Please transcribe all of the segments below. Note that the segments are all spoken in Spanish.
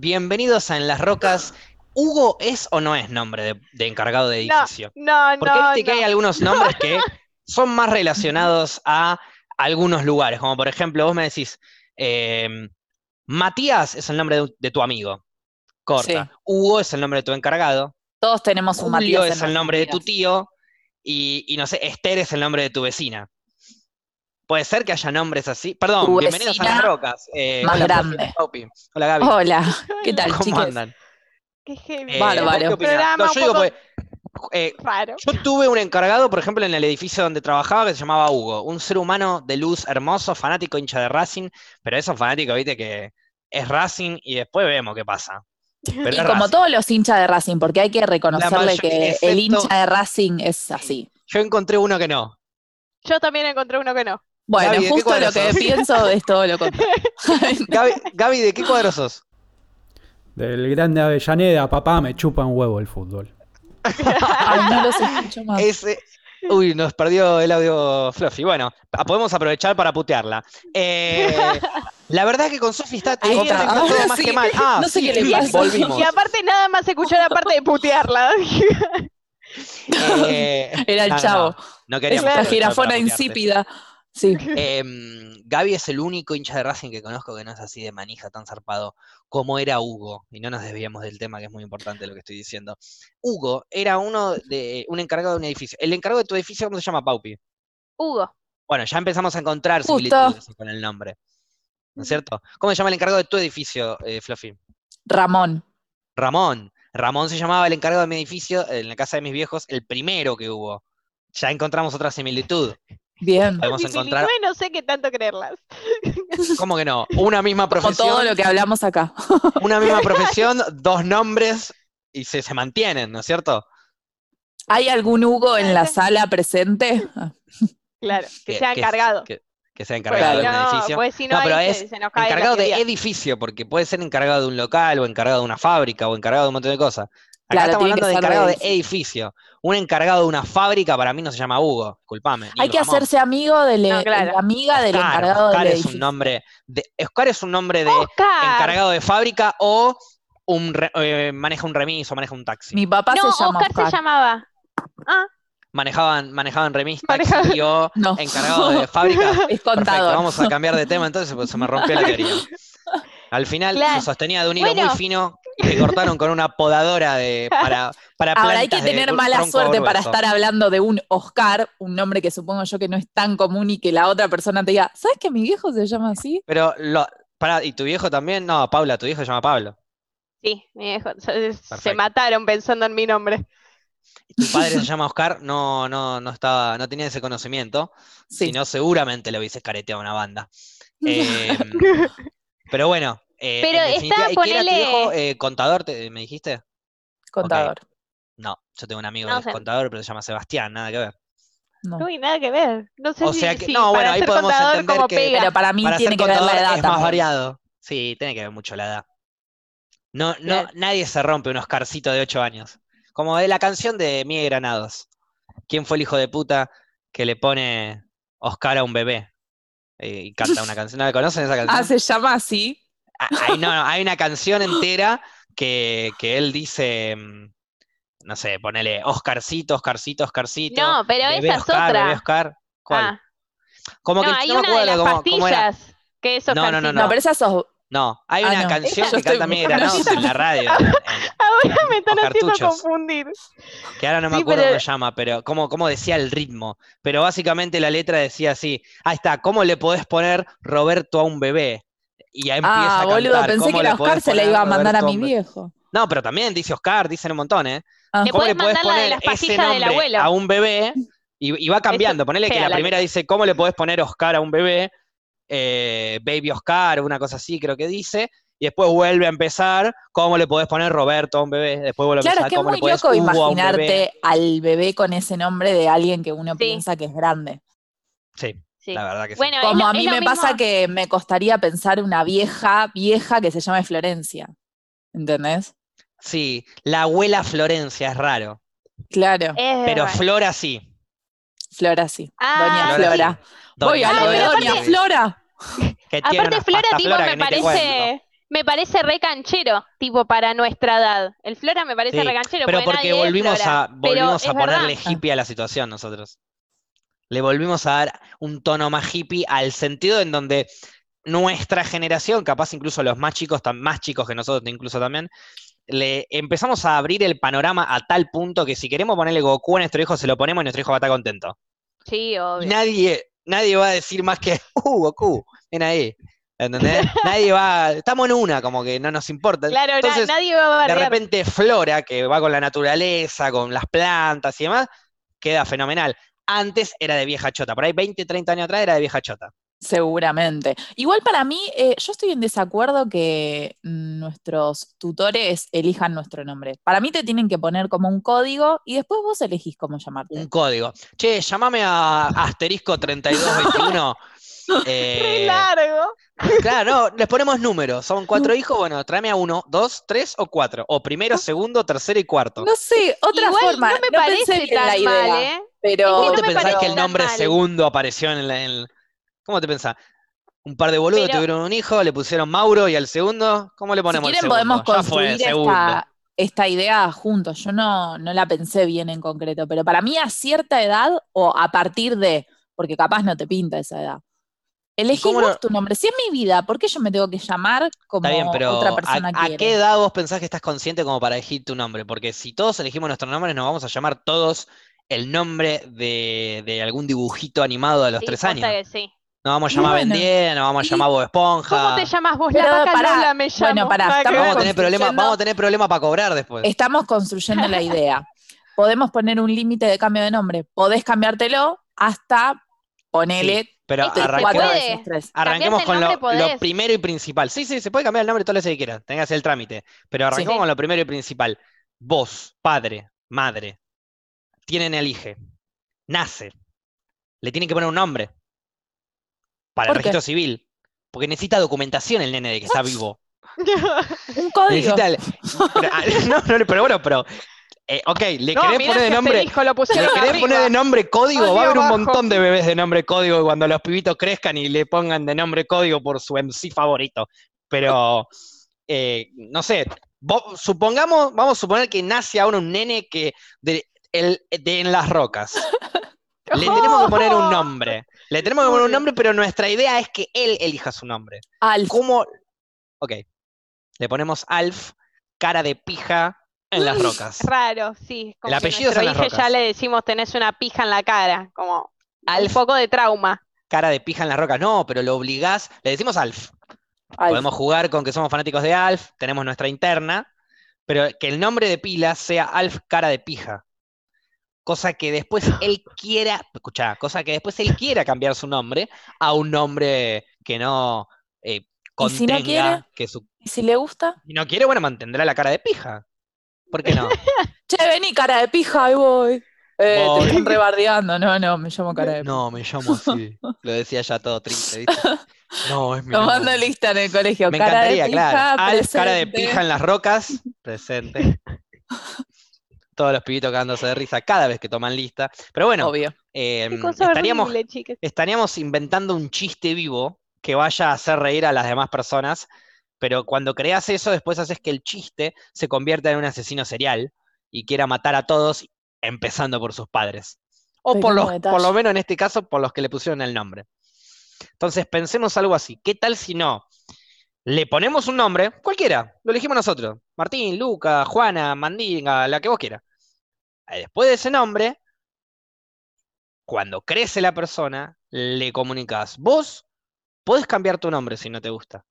bienvenidos a En las Rocas. ¿Hugo es o no es nombre de, de encargado de No, edificio? no, Porque no, viste que hay no. algunos nombres que son más relacionados a algunos lugares, como por ejemplo, vos me decís, eh, Matías es el nombre de, de tu amigo, corta. Sí. Hugo es el nombre de tu encargado, Todos tenemos un Julio Matías es en el nombre de tu tío, y, y no sé, Esther es el nombre de tu vecina. Puede ser que haya nombres así. Perdón, Tu bienvenidos a las rocas. Eh, más hola, grande. Hola, Gaby. Hola, ¿qué tal, ¿Cómo chicos? andan? Qué heavy. Eh. Programa No, un yo digo, pues, eh, raro. yo tuve un encargado, por ejemplo, en el edificio donde trabajaba que se llamaba Hugo, un ser humano de luz hermoso, fanático, hincha de Racing, pero esos fanáticos, viste, que es Racing y después vemos qué pasa. Pero Y como Racing. todos los hinchas de Racing, porque hay que reconocerle mayoría, que el hincha de Racing es así. Yo encontré uno que no. Yo también encontré uno que no. Bueno, Gaby, ¿de qué justo lo que sos? pienso es todo lo contrario. Gaby, Gaby, ¿de qué cuadro sos? Del grande Avellaneda, papá, me chupa un huevo el fútbol. Ay, no los escucho más. Ese. Uy, nos perdió el audio Fluffy. Bueno, podemos aprovechar para putearla. Eh, la verdad que con Sofi está, todo más sí. que mal. Ah, No sé sí, qué le pasa. Volvimos. Y aparte nada más escuchó la parte de putearla. Eh, Era el no, chavo. No, no queríamos para putearte. insípida. Sí. Em, Gaby es el único hincha de Racing que conozco que no es así de manija, tan zarpado como era Hugo. Y no nos desviamos del tema, que es muy importante lo que estoy diciendo. Hugo era uno de un encargado de un edificio. El encargado de tu edificio, ¿cómo se llama, Paupi? Hugo. Bueno, ya empezamos a encontrar Justo. similitudes con el nombre. ¿No es cierto? ¿Cómo se llama el encargado de tu edificio, eh, Fluffy? Ramón. Ramón. Ramón se llamaba el encargado de mi edificio, en la casa de mis viejos, el primero que hubo. Ya encontramos otra similitud. Bien. Podemos encontrar. No sé qué tanto creerlas. ¿Cómo que no? Una misma Como profesión. todo lo que hablamos acá. Una misma profesión, dos nombres y se, se mantienen, ¿no es cierto? ¿Hay algún Hugo en la sala presente? Claro, que sea encargado. Que, que sea Pues encargado si de un no, edificio. pues si no, No, pero es se, se nos cae la encargado de edificio, porque puede ser encargado de un local o encargado de una fábrica o encargado de un montón de cosas. Acá Claro, estamos hablando de encargado de edificio. Un encargado de una fábrica para mí no se llama Hugo, disculpame. Hay que Ramón. hacerse amigo de No, claro. amiga del Oscar, encargado Oscar del es edificio. un nombre de Oscar es un nombre de Oscar. encargado de fábrica o un re- eh, maneja un remis o maneja un taxi. Mi papá No, se llama Oscar, Oscar. se llamaba. Ah, Manejaban, manejaban remis, Manejaban- taxi y o No. encargado de fábrica. Es contador. vamos a cambiar de tema entonces, pues se me rompió la teoría. Al final Claro. se sostenía de un hilo Bueno. muy fino que cortaron con una podadora de, para, para Ahora hay que tener mala suerte para estar hablando de un Oscar, un nombre que supongo yo que no es tan común y que la otra persona te diga, ¿sabes que mi viejo se llama así? Pero, lo, ¿y tu viejo también? No, Paula, tu viejo se llama Pablo. sí, mi viejo. Se, mataron pensando en mi nombre. ¿Y tu padre se llama Oscar? No, no, no estaba, no tenía ese conocimiento. Sí. Si no, seguramente le hubiese careteado a una banda. Eh, pero bueno, eh, Pero está, ¿y qué era tu ponele- viejo? Eh, ¿Contador, te- me dijiste? Contador. No, yo tengo un amigo No que es sé. contador, pero se llama Sebastián, nada que ver. No. Uy, nada que ver. No sé O si, sea que- si no, bueno, ahí podemos contador entender como que- pega. Pero para mí Para tiene ser que ver la edad es más variado. Sí, tiene que ver mucho la edad. No, no, nadie se rompe un Oscarcito de 8 años. Como de la canción de Miguel Granados. ¿Quién fue el hijo de puta que le pone Oscar a un bebé? Eh, y canta una canción. ¿No la conocen esa canción? Ah, se llama así. Ah, Hay, no, no, hay una canción entera que, que él dice, mm, no sé, ponele Oscarcito, Oscarcito, Oscarcito. No, pero bebé esa es Oscar, bebé otra. Oscar. ¿Cuál? Ah, Como no, que hay no me una de acuerdo las cómo- cómo era. Que es No, no, no. No, pero esa sos. No, hay Ah, una no. canción que canta Miguel Granados en la radio, en- en- Ahora me están haciendo confundir. que ahora no me Sí, acuerdo pero- cómo se llama, pero cómo, cómo decía el ritmo. Pero básicamente la letra decía así, ahí está, ¿cómo le podés poner Roberto a un bebé? Y ahí empieza Ah, a boludo, cantar, pensé ¿cómo que era Oscar se le poner iba a mandar a mi viejo. No, pero también dice Oscar, dicen un montón, ¿eh? Ah. ¿Cómo le podés la de poner las ese del nombre a un bebé? Y, y va cambiando. Ponele que la la primera dice, ¿cómo le podés poner Oscar a un bebé? Eh, Baby Oscar, una cosa así, creo que dice. Y después vuelve a empezar, ¿cómo le podés poner Roberto a un bebé? Después vuelve a Claro, es empezar, que es ¿cómo le muy podés loco a bebé? imaginarte al bebé con ese nombre de alguien que uno Sí. piensa que es grande. Sí, Sí. la verdad que sí. Bueno, Como lo- a mí me mismo- pasa que me costaría pensar una vieja, vieja que se llame Florencia. ¿Entendés? Sí, la abuela Florencia es raro, Claro, Es pero raro. Flora sí. Flora sí. Ah, Doña Flora Flora. sí. Voy a Doña lo de pero Doña aparte- Flora. Que tiene Aparte, Flora, tipo, Flora me parece. me parece re canchero, tipo para nuestra edad. El Flora me parece Sí, re canchero, Pero porque porque volvimos a, Pero volvimos a verdad. ponerle hippie a la situación nosotros. Le volvimos a dar un tono más hippie al sentido en donde nuestra generación, capaz incluso los más chicos, tam- más chicos que nosotros incluso también, le empezamos a abrir el panorama a tal punto que si queremos ponerle Goku a nuestro hijo, se lo ponemos y nuestro hijo va a estar contento. Sí, obvio. nadie, nadie va a decir más que, uh, Goku, ven ahí. ¿Entendés? nadie va, estamos en una, como que no nos importa. Claro, na- nadie va a de repente Flora, que va con la naturaleza, con las plantas y demás, queda fenomenal. Antes era de vieja chota, por ahí 20, 30 años atrás era de vieja chota. Seguramente. Igual para mí, eh, yo estoy en desacuerdo que nuestros tutores elijan nuestro nombre. Para mí te tienen que poner como un código y después vos elegís cómo llamarte. Un código. Che, llamame a asterisco 3221. Re Eh, largo. claro, no, les ponemos números. Son cuatro hijos, bueno, tráeme a uno, dos, tres o cuatro. O primero, segundo, tercero y cuarto. No sé, otra Igual forma. no me parece bien la tan idea, mal, ¿eh? Pero ¿Cómo no te me pensás que el nombre mal. segundo apareció en la... en- ¿Cómo te pensás? Un par de boludos Pero- tuvieron un hijo, le pusieron Mauro y al segundo, ¿cómo le si ponemos el quieren segundo? podemos Ya fue, construir segundo. esta, esta idea juntos. Yo no, no la pensé bien en concreto, pero para mí a cierta edad o a partir de, porque capaz no te pinta esa edad. Elegí vos lo- tu nombre. Si es mi vida, ¿por qué yo me tengo que llamar como Está bien, pero otra ¿a, persona a quiere? qué edad vos pensás que estás consciente como para elegir tu nombre? Porque si todos elegimos nuestro nombre, nos vamos a llamar todos el nombre de, de algún dibujito animado de los Sí, tres años. que sí. Nos vamos a llamar bueno, Ben 10, nos vamos a llamar Bob Esponja. ¿Cómo te llamas vos? Pero la vaca pará, Lola me llamo. bueno, estamos ver. Vamos a tener problemas, construyendo- vamos a tener problemas para cobrar después. Estamos construyendo la idea. Podemos poner un límite de cambio de nombre. Podés cambiártelo hasta ponele Pero Esto se arranquemos, arranquemos con lo, primero y principal. Sí, sí, se puede cambiar el nombre todo lo que quieras, tengas que hacer el trámite. Pero arranquemos Sí. con lo primero y principal. Vos, padre, madre, tienen el hijo, nace, le tienen que poner un nombre. Para el registro civil, porque necesita documentación el nene de que está vivo. Un código. El- ah, no, no, pero bueno, pero eh, ok, le No, querés poner de este nombre, hijo lo le querés poner de nombre código, va a haber un montón de bebés de nombre código cuando los pibitos crezcan y le pongan de nombre código por su MC favorito. Pero, eh, no sé, vos- supongamos, vamos a suponer que nace ahora un nene que de, el- de en las rocas. Le tenemos que poner un nombre. Le tenemos que poner un nombre, pero nuestra idea es que él elija su nombre. Alf. ¿Cómo? Ok. Le ponemos Alf, cara de pija en las rocas. Raro, sí. Como El apellido es en las hijo ya rocas. le decimos tenés una pija en la cara. Como un Alf, poco de trauma. cara de pija en las rocas. No, pero lo obligás. Le decimos Alf. Alf. Podemos jugar con que somos fanáticos de Alf, tenemos nuestra interna, pero que el nombre de pila sea Alf cara de pija. Cosa que después él quiera, escuchá, cosa que después él quiera cambiar su nombre a un nombre que no eh, ¿Y si no contenga quiere? que su. ¿Y si le gusta? Si no quiere, bueno, mantendrá la cara de pija. ¿Por qué no? Che, vení, cara de pija, ahí voy. Eh, Voy. te están rebardeando. No, no, me llamo cara de pija. No, me llamo así. Lo decía ya todo triste, ¿viste? No, es mi Tomando nombre. lista en el colegio. Me cara de encantaría, pija, claro. Alf, cara de pija en las rocas, presente. Todos los pibitos cagándose de risa cada vez que toman lista. Pero bueno, Obvio. eh, cosa estaríamos, horrible, estaríamos inventando un chiste vivo que vaya a hacer reír a las demás personas, pero cuando creas eso, después haces que el chiste se convierta en un asesino serial y quiera matar a todos, empezando por sus padres. O por, los, por lo menos en este caso, por los que le pusieron el nombre. Entonces, pensemos algo así. ¿Qué tal si no? Le ponemos un nombre, cualquiera, lo elegimos nosotros. Martín, Luca, Juana, Mandinga, la que vos quieras. Después de ese nombre, cuando crece la persona, le comunicas, vos podés cambiar tu nombre si no te gusta.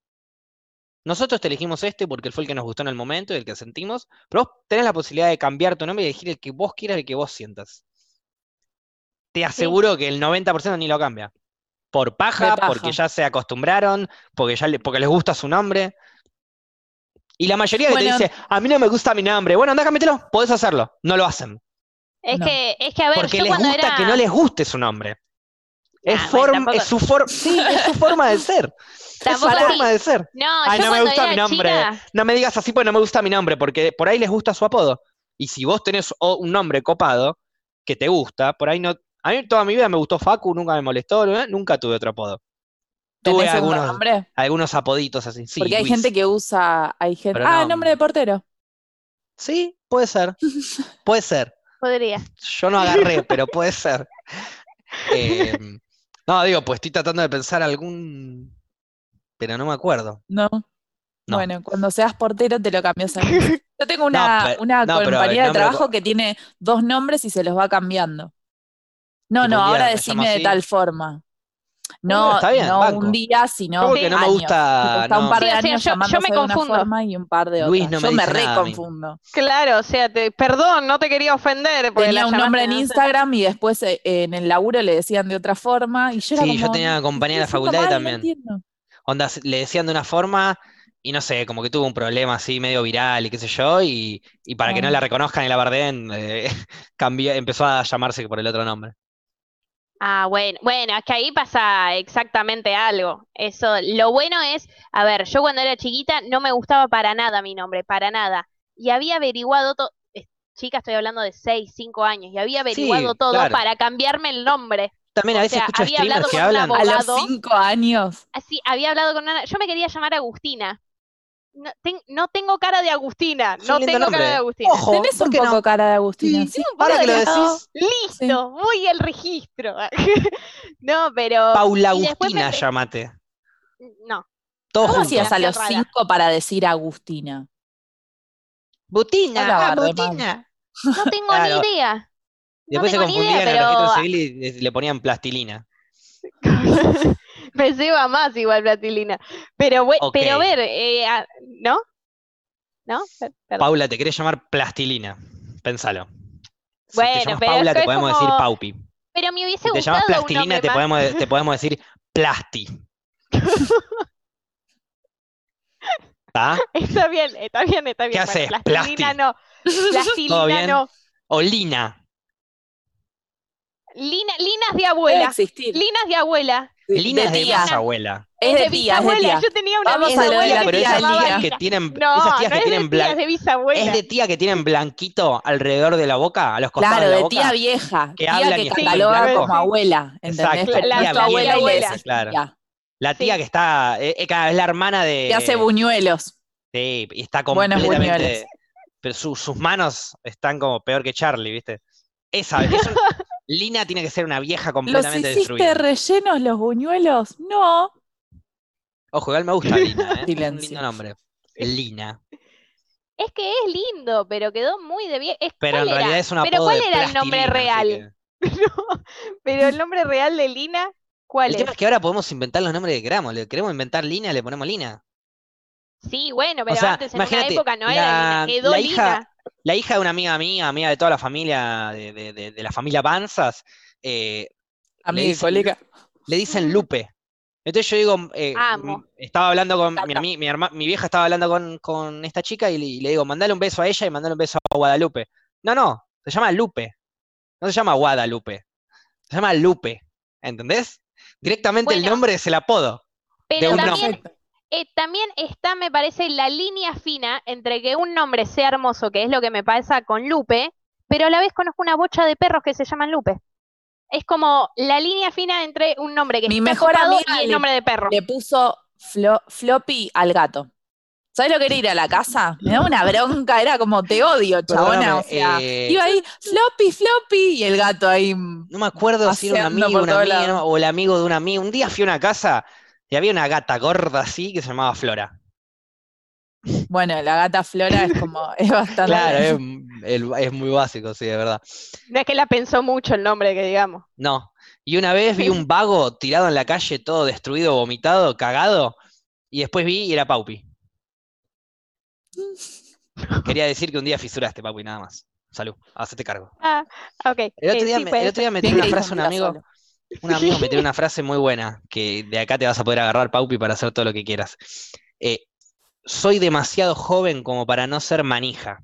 Nosotros te elegimos este porque fue el que nos gustó en el momento y el que sentimos, pero vos tenés la posibilidad de cambiar tu nombre y elegir el que vos quieras, el que vos sientas. Te aseguro que el 90% ni lo cambia. Por paja, paja. porque ya se acostumbraron, porque, ya le- porque les gusta su nombre. Y la mayoría que Bueno. te dice, a mí no me gusta mi nombre, bueno, anda, cámbiatelo, podés hacerlo. No lo hacen. Es No. que, es que a ver, Porque yo les cuando gusta era... que no les guste su nombre. Es, Ah, bueno, form- tampoco- es su forma, sí, es su forma de ser. Es su forma de ser. No, Ay, yo no me gusta mi nombre. chica, No me digas así porque no me gusta mi nombre, porque por ahí les gusta su apodo. Y si vos tenés un nombre copado que te gusta, por ahí no. A mí toda mi vida me gustó Facu, nunca me molestó, nunca tuve otro apodo. Tuve ¿Tenés segundo algunos, nombre? algunos apoditos así. Sí, Porque hay Luis. gente que usa, hay gente. Pero Ah, no. nombre de portero. Sí, puede ser. Puede ser. Podría. Yo no agarré, pero puede ser. Eh, no, digo, pues estoy tratando de pensar algún. Pero no me acuerdo. No. No. Bueno, cuando seas portero te lo cambias a Luis. Yo tengo una, pero- una no, pero el compañera de trabajo que tiene dos nombres y se los va cambiando. No, no, ahora me decime de tal forma. No, está bien, no banco. un día, sino no me años. gusta, está un no. par de Sí, años yo- yo me llamándose de una confundo. forma y un par de Luis no me Yo me reconfundo. Claro, o sea, te, perdón, no te quería ofender. Tenía la un nombre en no. Instagram y después eh, en el laburo le decían de otra forma y yo era Sí, yo tenía una compañera de "Estoy facultad mal, no también. entiendo". Onda, le decían de una forma y no sé, como que tuvo un problema así medio viral y qué sé yo, y, y para que no la reconozcan y la bardeen, eh, cambió, empezó a llamarse por el otro nombre. Ah, bueno, bueno, es que ahí pasa exactamente algo. Eso, lo bueno es, a ver, yo cuando era chiquita no me gustaba para nada mi nombre, para nada. Y había averiguado todo, chica, estoy hablando de 6, 5 años, y había averiguado todo claro. para cambiarme el nombre. También a O veces sea, escucho había hablado que con un hablan. A abogado. los cinco años. Así, había hablado con una, yo me quería llamar Agustina. No, ten- no tengo cara de Agustina, no tengo cara de Agustina. Ojo, Tenés ¿por un poco no? cara de Agustina. Sí, Sí, ahora que lo decís, Listo, voy al registro. no, pero Paula me Agustina, pre- llamate. no. Todos ¿Cómo hacías a los Rara. cinco para decir Agustina? Butina, Hola, ah. Butina. No tengo Claro. ni idea. Después se confundían idea, en el registro civil y le- le ponían plastilina. Me lleva más igual Platilina. Pero, bue- Ok. pero a ver, eh, ¿no? ¿No? Perdón. Paula, te querés llamar plastilina. Pensalo. Si Bueno, te llamas pero Paula, te es podemos como- decir Paupi. Pero me hubiese Si te llamas plastilina, te podemos, te podemos decir plasti. ¿Está? Está bien, está bien, está bien. ¿Qué Bueno, haces? Plastilina Plasti. no. Plastilina bien? no. O Lina. Lina, linas de abuela. Linas de abuela. Lina es de tía. más abuela. Es de tía, es de bisabuela. tía. Yo tenía una Vamos Es bisabuela pero esas tías que tienen, No, esas tías no que es tienen de blan- tías, de bisabuela. es de tía que tienen blanquito alrededor de la boca, a los costados Claro, de la de boca. tía vieja. que tía hablan que y cataloga como abuela. ¿Entendés? Exacto, la es tía tu abuela y le abuela. decís Claro. tía. La tía Sí. que está, eh, eh, es la hermana de... Que hace buñuelos. Sí, y está Buenos completamente... buñuelos. Pero su- sus manos están como peor que Charlie, ¿viste? Esa, es un- Lina tiene que ser una vieja ¿Los completamente hiciste destruida. rellenos los buñuelos? No. Ojo, igual me gusta Lina, ¿eh? Un Silencio. lindo nombre. Lina. Es que es lindo, pero quedó muy de bien. Es, Pero en realidad es un Pero ¿cuál de era el nombre real? que- No, pero el nombre real de Lina, ¿cuál El es? tema es que ahora podemos inventar los nombres que queramos. Le queremos inventar Lina, le ponemos Lina. Sí, bueno, pero sea, antes en una imagínate, época no la- era Lina, quedó la hija- Lina. La hija de una amiga mía, amiga de toda la familia, de, de- de- de la familia Panzas, eh, Amiga y dicen- colega. le dicen Lupe. Entonces yo digo, eh, estaba hablando con, mi, mi, herma- mi vieja estaba hablando con, con esta chica y le, y le digo, mandale un beso a ella y mandale un beso a Guadalupe. No, no, se llama Lupe. No se llama Guadalupe. Se llama Lupe. ¿Entendés? Directamente el nombre es el apodo. Pero un también, nombre. Eh, también está, me parece, la línea fina entre que un nombre sea hermoso, que es lo que me pasa con Lupe, pero a la vez conozco una bocha de perros que se llaman Lupe. Es como la línea fina entre un nombre que Mi está mejor amiga y el nombre de perro. Le puso flo- floppy al gato. ¿Sabes lo que era ir a la casa? Me daba una bronca, era como te odio, chabona. Perdóname, O sea, eh, iba ahí, floppy, floppy, y el gato ahí. No me acuerdo si era un amigo, una amiga, o el amigo de un amigo. Un día fui a una casa y había una gata gorda así que se llamaba Flora. Bueno, la gata Flora es como, es bastante. Claro, es, es muy básico, sí, de verdad. No es que la pensó mucho el nombre, que digamos. No. Y una vez vi un vago tirado en la calle, todo destruido, vomitado, cagado, y después vi y era Paupi. Quería decir que un día fisuraste, Paupi, nada más. Salud, hacete cargo. Ah, ok. El otro día, sí, me, el otro día me tiró una frase un dijo, amigo, "Mira un amigo me tiró una frase muy buena, que de acá te vas a poder agarrar, Paupi, para hacer todo lo que quieras. Eh, soy demasiado joven como para no ser manija.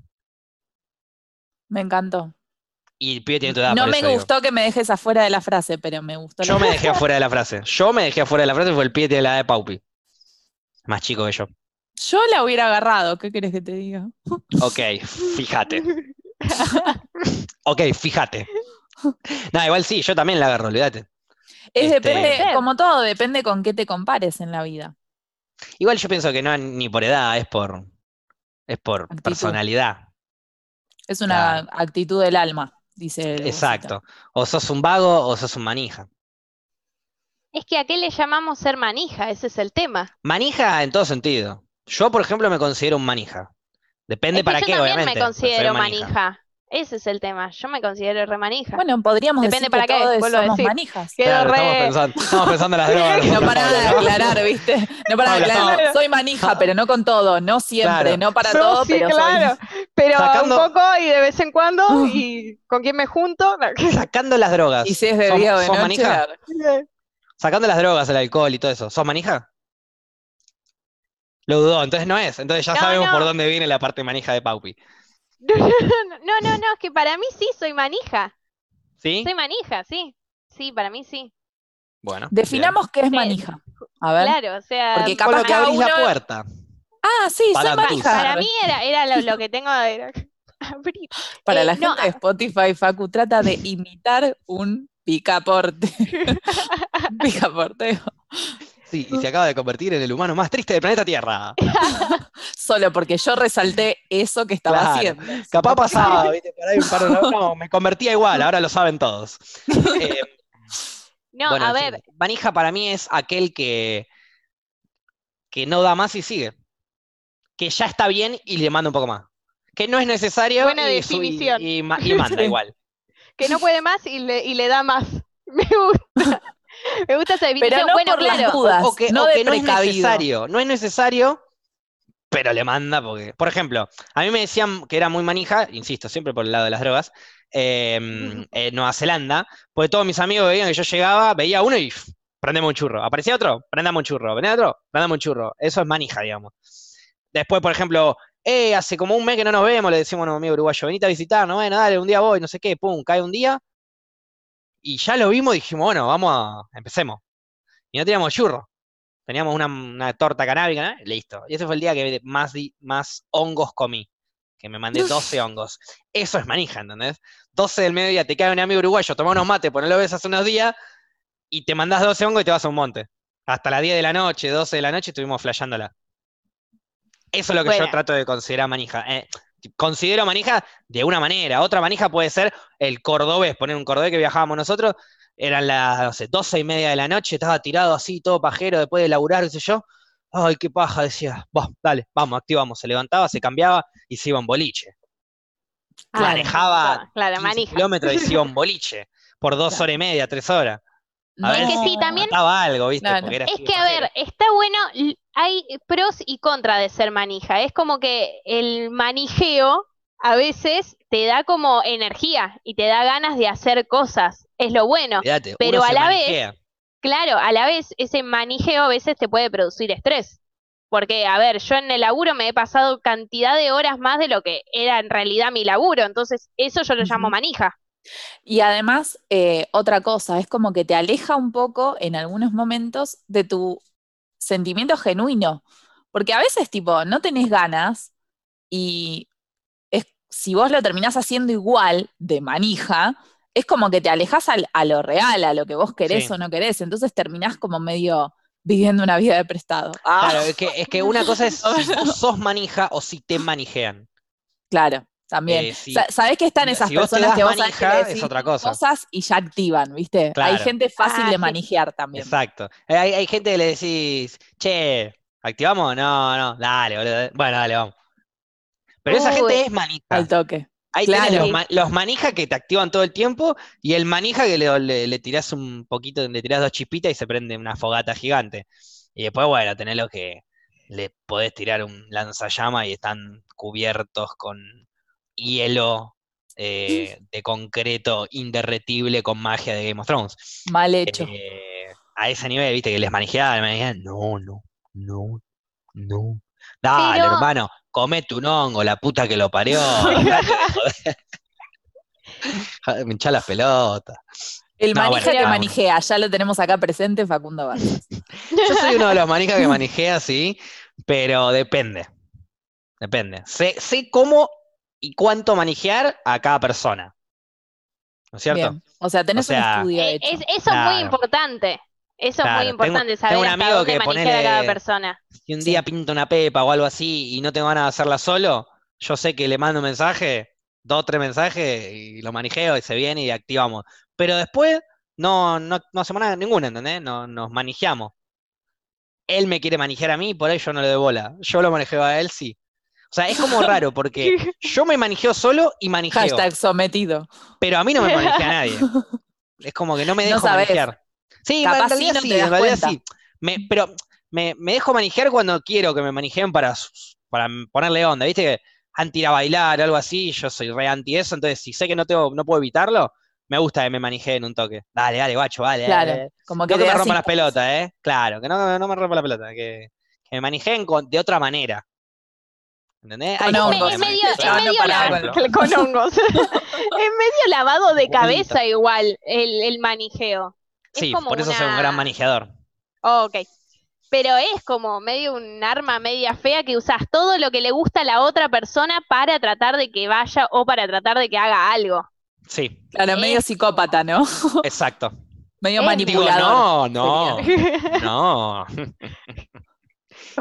Me encantó. Y el pibe tiene tu edad, No me eso digo. gustó que me dejes afuera de la frase, pero me gustó. la Yo me frase. dejé afuera de la frase. Yo me dejé afuera de la frase porque el pibe tiene la edad de Paupi. Más chico que yo. Yo la hubiera agarrado, ¿qué querés que te diga? Ok, fíjate. Ok, fíjate. No, igual sí, yo también la agarro, olvídate. Es Este- depende, como todo, depende con qué te compares en la vida. Igual yo pienso que no es ni por edad, es por, es por Actitud. personalidad. Es una actitud del alma, dice el Exacto. O sos un vago o sos un manija. Es que a qué le llamamos ser manija, ese es el tema. Manija en todo sentido. Yo, por ejemplo, me considero un manija. Depende Es que para yo qué, también obviamente. me considero manija. Ese es el tema. Yo me considero re manija. Bueno, podríamos Depende decir para que qué, todos vuelvo a somos decir. manijas. Quedo Claro, estamos, re- pensando, estamos pensando en las drogas. No para de aclarar, ¿viste? No para de aclarar. Soy manija, pero no con todo, no siempre, Claro. no para No, todo, sí, pero claro. soy. Pero Sacando- un poco y de vez en cuando y con quién me junto. Sacando las drogas. Y si es de ¿sos- día o de sos noche. manija? Sacando las drogas, el alcohol y todo eso. ¿Sos manija? Lo dudó, entonces no es. Entonces ya No, sabemos no. por dónde viene la parte manija de Paupi. No, no, no, no, es que para mí sí soy manija. ¿Sí? Soy manija, sí. Sí, para mí sí. Bueno. Definamos qué es manija. A ver. Claro, o sea, Porque capaz que abrís la puerta. Ah, sí, soy Para manija. tus- para mí era, era lo, lo que tengo era abrir. Para Eh, la no, gente de Spotify, Facu trata de imitar un picaporte. Picaporteo. Y se acaba de convertir en el humano más triste del planeta Tierra. Solo porque yo resalté eso que estaba Claro. haciendo. Capaz pasaba, ¿viste? Por ahí un par de- No, me convertía igual, ahora lo saben todos. Eh, No, bueno, a ver, manija para mí es aquel que, que no da más y sigue. Que ya está bien y le manda un poco más. Que no es necesario Buena y, definición. y ma- y manda igual. que no puede más y le, y le da más. Me gusta. Me gusta esa Pero definición. no bueno, por las claro. dudas, O que, no o que no es necesario. No es necesario, pero le manda porque. Por ejemplo, a mí me decían que era muy manija, insisto, siempre por el lado de las drogas, em, en Nueva Zelanda, porque todos mis amigos veían que yo llegaba, veía uno y pff, prendeme un churro. Aparecía otro, prendame un churro. Venía otro, prendame un churro. Eso es manija, digamos. Después, por ejemplo, eh, hace como un mes que no nos vemos, le decimos a un amigo uruguayo, venite a visitar, no, bueno, dale, un día voy, no sé qué, pum, cae un día. Y ya lo vimos y dijimos, bueno, vamos a, empecemos. Y no teníamos churro. Teníamos una, una torta canábica, ¿no? listo. Y ese fue el día que más, más hongos comí. Que me mandé 12 hongos. Eso es manija, ¿entendés? 12 del mediodía, te cae un amigo uruguayo, toma unos mates, ponelo ves hace unos días, y te mandás 12 hongos y te vas a un monte. Hasta las 10 de la noche, 12 de la noche, estuvimos flasheándola. Eso es lo que yo trato de considerar manija. Eh, considero manija de una manera. Otra manija puede ser el cordobés, poner un cordobés que viajábamos nosotros, eran las, no sé, 12 y media de la noche, estaba tirado así, todo pajero, después de laburar, qué sé yo. Ay, qué paja, decía, "Buah, dale, vamos, activamos. Se levantaba, se cambiaba y se iba un boliche. Ah, manejaba Claro, 15 manija. kilómetros y se iba un boliche por dos Claro. horas y media, tres horas. A No, ver Es que sí, también- algo, ¿viste? Claro. Era Es que, a ver, está bueno, hay pros y contras de ser manija. Es como que el manijeo a veces te da como energía y te da ganas de hacer cosas. Es lo bueno. Pero a la vez-. Claro, a la vez ese manijeo a veces te puede producir estrés. Porque, a ver, yo en el laburo me he pasado cantidad de horas más de lo que era en realidad mi laburo. Entonces, eso yo lo llamo manija. Y además, eh, otra cosa, es como que te aleja un poco en algunos momentos de tu sentimiento genuino. Porque a veces, tipo, no tenés ganas y es, si vos lo terminás haciendo igual, de manija, es como que te alejas al- a lo real, a lo que vos querés Sí. o no querés. Entonces terminás como medio viviendo una vida de prestado. Ah, Claro, es que, es que una cosa es si vos sos manija o si te manijean. claro, también. Eh, sí. Sa- Sabés que están Si esas vos te personas das que vos que manija, le es otra cosa. cosas y ya activan, ¿viste? Hay gente fácil Ah, de sí. manijear también. Exacto. Eh, Hay, hay gente que le decís, che, ¿activamos? No, no, dale, boludo. Bueno, dale, vamos. Pero esa Uy. gente es manija. Al toque. Ahí tenés claro. los, los manija que te activan todo el tiempo y el manija que le, le, le tirás un poquito, le tirás dos chispitas y se prende una fogata gigante. Y después, bueno, tenés los que le podés tirar un lanzallama y están cubiertos con hielo eh, de concreto inderretible con magia de Game of Thrones. Mal hecho. Eh, a ese nivel, viste, que les manejaban, me decían, no, no, no, no. Dale, Pero- hermano, comete un hongo, la puta que lo parió. Me las pelotas. El no, manija bueno, que manijea, ya lo tenemos acá presente, Facundo Vargas. Yo soy uno de los manijas que manejea, sí, pero depende. Depende. Sé, sé cómo y cuánto manejar a cada persona. ¿No es cierto? Bien. O sea, tenés O sea, un estudio Eh, hecho. es- eso es muy importante. Eso Claro, es muy tengo- importante, tengo saber un hasta amigo dónde que manejar a cada persona. Si un Sí. día pinta una pepa o algo así y no tengo ganas de hacerla solo, yo sé que le mando un mensaje, dos o tres mensajes y lo manijeo y se viene y activamos. Pero después no, no, no hacemos nada, ninguna, ¿entendés? No, nos manejamos. Él me quiere manejar a mí, por ahí yo no le doy bola. Yo lo manejeo a él, sí. O sea, es como raro porque yo me manejeo solo y manijeo, Hashtag sometido. pero a mí no me manejea nadie. Es como que no me dejo manejar. Sí, Capaz en realidad sí, no sí, te das en realidad cuenta. sí. Me- pero me, me dejo manejar cuando quiero que me manejeen para, para ponerle onda, ¿viste? Que anti ir a bailar, algo así, yo soy re anti eso, entonces si sé que no tengo, no puedo evitarlo, me gusta que me manijeen un toque. Dale, dale, guacho, dale, dale, Claro. dale. Como que No que me rompa las pelotas, ¿eh? Claro, que no, no me rompa la pelota, que, que me manijeen con- de otra manera. ¿Entendés? Con hongos. es medio, manejar. es Claro, medio para la- ejemplo. con hongos. es medio lavado de cabeza igual el, el manijeo. Es Sí, como por eso soy un gran una- manejeador. Oh, ok. Pero es como medio un arma media fea que usas todo lo que le gusta a la otra persona para tratar de que vaya o para tratar de que haga algo. Sí, Claro, medio Es- psicópata, ¿no? exacto. medio Es- Digo, manipulador. no, no. No.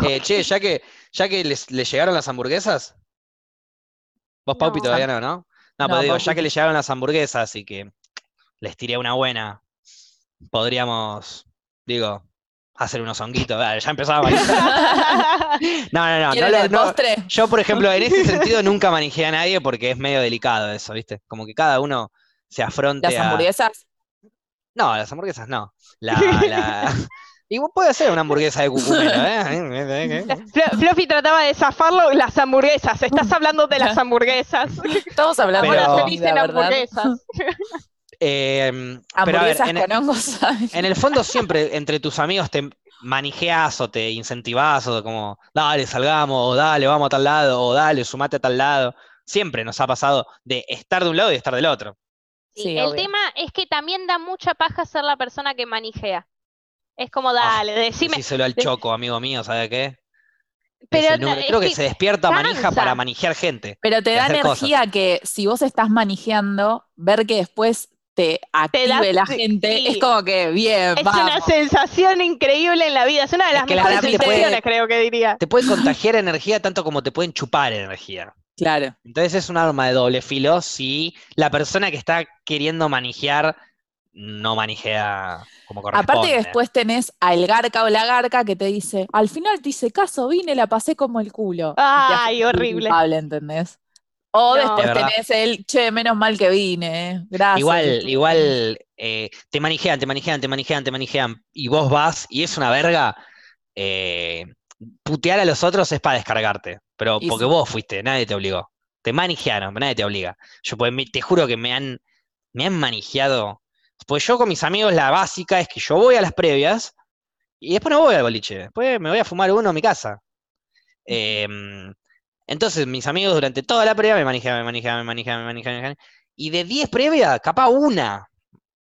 Eh, che, ya que, ya que les, les llegaron las hamburguesas. Vos, Paupi, No. todavía no, ¿no? No, pero digo, ya que les llegaron las hamburguesas y que les tiré una buena, podríamos, digo, hacer unos honguitos. Ya empezaba a bailar. No, no, no. no ¿Quieren lo- el no- postre? yo, por ejemplo, en ese sentido nunca manejé a nadie porque es medio delicado eso, ¿viste? Como que cada uno se afronte ¿Las a. hamburguesas? No, las hamburguesas no. La, la... Igual puede ser una hamburguesa de cucumelo, ¿eh? Flo- Fluffy trataba de zafarlo, las hamburguesas. Estás hablando de las hamburguesas. Estamos hablando Pero- de Ahora la se comida, dicen ¿verdad? hamburguesas. Eh, pero a ver, Hamburguesas en, con hongos, en el fondo siempre entre tus amigos te manijeas o te incentivás o como, dale, salgamos, o dale, vamos a tal lado, o dale, sumate a tal lado. Siempre nos ha pasado de estar de un lado y estar del otro. Sí, el obvio. tema es que también da mucha paja ser la persona que manijea. Es como, dale, decime. Decíselo al choco, amigo mío, ¿sabe qué? Es Pero es creo que, que se despierta manija para manijear gente. Pero te da cosas. energía que si vos estás manejando, ver que después te active la gente, sí. es como que bien, Es vamos. una sensación increíble en la vida. Es una de Es las que la mejores puede- sensaciones, creo que diría. Te puede contagiar energía tanto como te pueden chupar energía. Claro. Entonces es un arma de doble filo si la persona que está queriendo manejar no manijea como corresponde. Aparte que después tenés al garca o la garca que te dice, al final te hice caso, vine, la pasé como el culo. Ay, horrible. culpable, ¿entendés? O No. después De tenés el, che, menos mal que vine, eh. gracias. Igual, igual eh, te manejean, te manejean, te manejean, te manejean, y vos vas y es una verga. eh, putear a los otros es para descargarte, pero Y porque sí. vos fuiste, nadie te obligó. Te manejaron, pero nadie te obliga. Yo pues, me- te juro que me han, me han. Pues yo con mis amigos la básica es que yo voy a las previas y después no voy al boliche. Después me voy a fumar uno en mi casa. Em, entonces mis amigos durante toda la previa me manejan, me manejan, me manejan, me manejan. Y de 10 previas, capaz una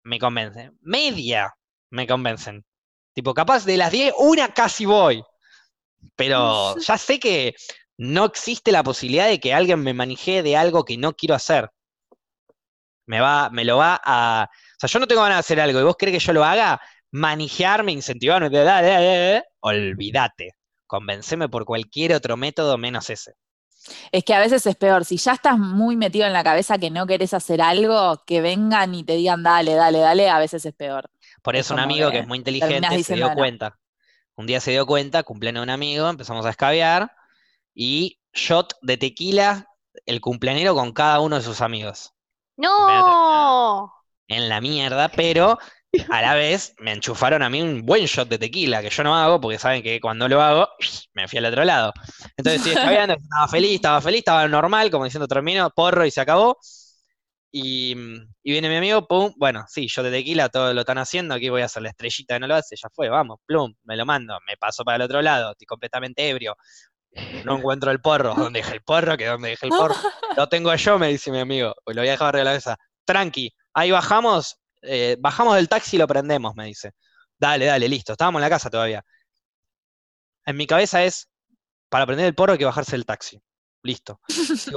me convence. Media me convencen. Tipo, capaz de las 10, una casi voy. Pero ya sé que no existe la posibilidad de que alguien me maneje de algo que no quiero hacer. Me va, me lo va a. O sea, yo no tengo ganas de hacer algo y vos crees que yo lo haga, manejarme, incentivarme, dale, dale, dale, olvídate. Convenceme por cualquier otro método menos ese. Es que a veces es peor, si ya estás muy metido en la cabeza que no querés hacer algo, que vengan y te digan dale, dale, dale, a veces es peor. Por Es eso un amigo que que es muy inteligente se dio no. cuenta. Un día se dio cuenta, cumpleaños de un amigo, empezamos a escabear y shot de tequila el cumpleañero con cada uno de sus amigos. No. En la mierda, pero a la vez me enchufaron a mí un buen shot de tequila, que yo no hago porque saben que cuando lo hago me fui al otro lado. Entonces estoy escabeando, estaba feliz, estaba feliz, estaba normal, como diciendo termino, porro y se acabó. Y, viene mi amigo, pum, bueno, sí, yo de tequila todo lo están haciendo, aquí voy a hacer la estrellita que no lo hace, ya fue, vamos, plum, me lo mando, me paso para el otro lado, estoy completamente ebrio, no encuentro el porro, ¿dónde dejé el porro? ¿Que dónde dejé el porro? Lo tengo yo, me dice mi amigo, lo voy a dejar arriba de la mesa, tranqui, ahí bajamos, eh, bajamos del taxi y lo prendemos, me dice, dale, dale, listo, estábamos en la casa todavía. En mi cabeza es, para prender el porro hay que bajarse del taxi. Listo.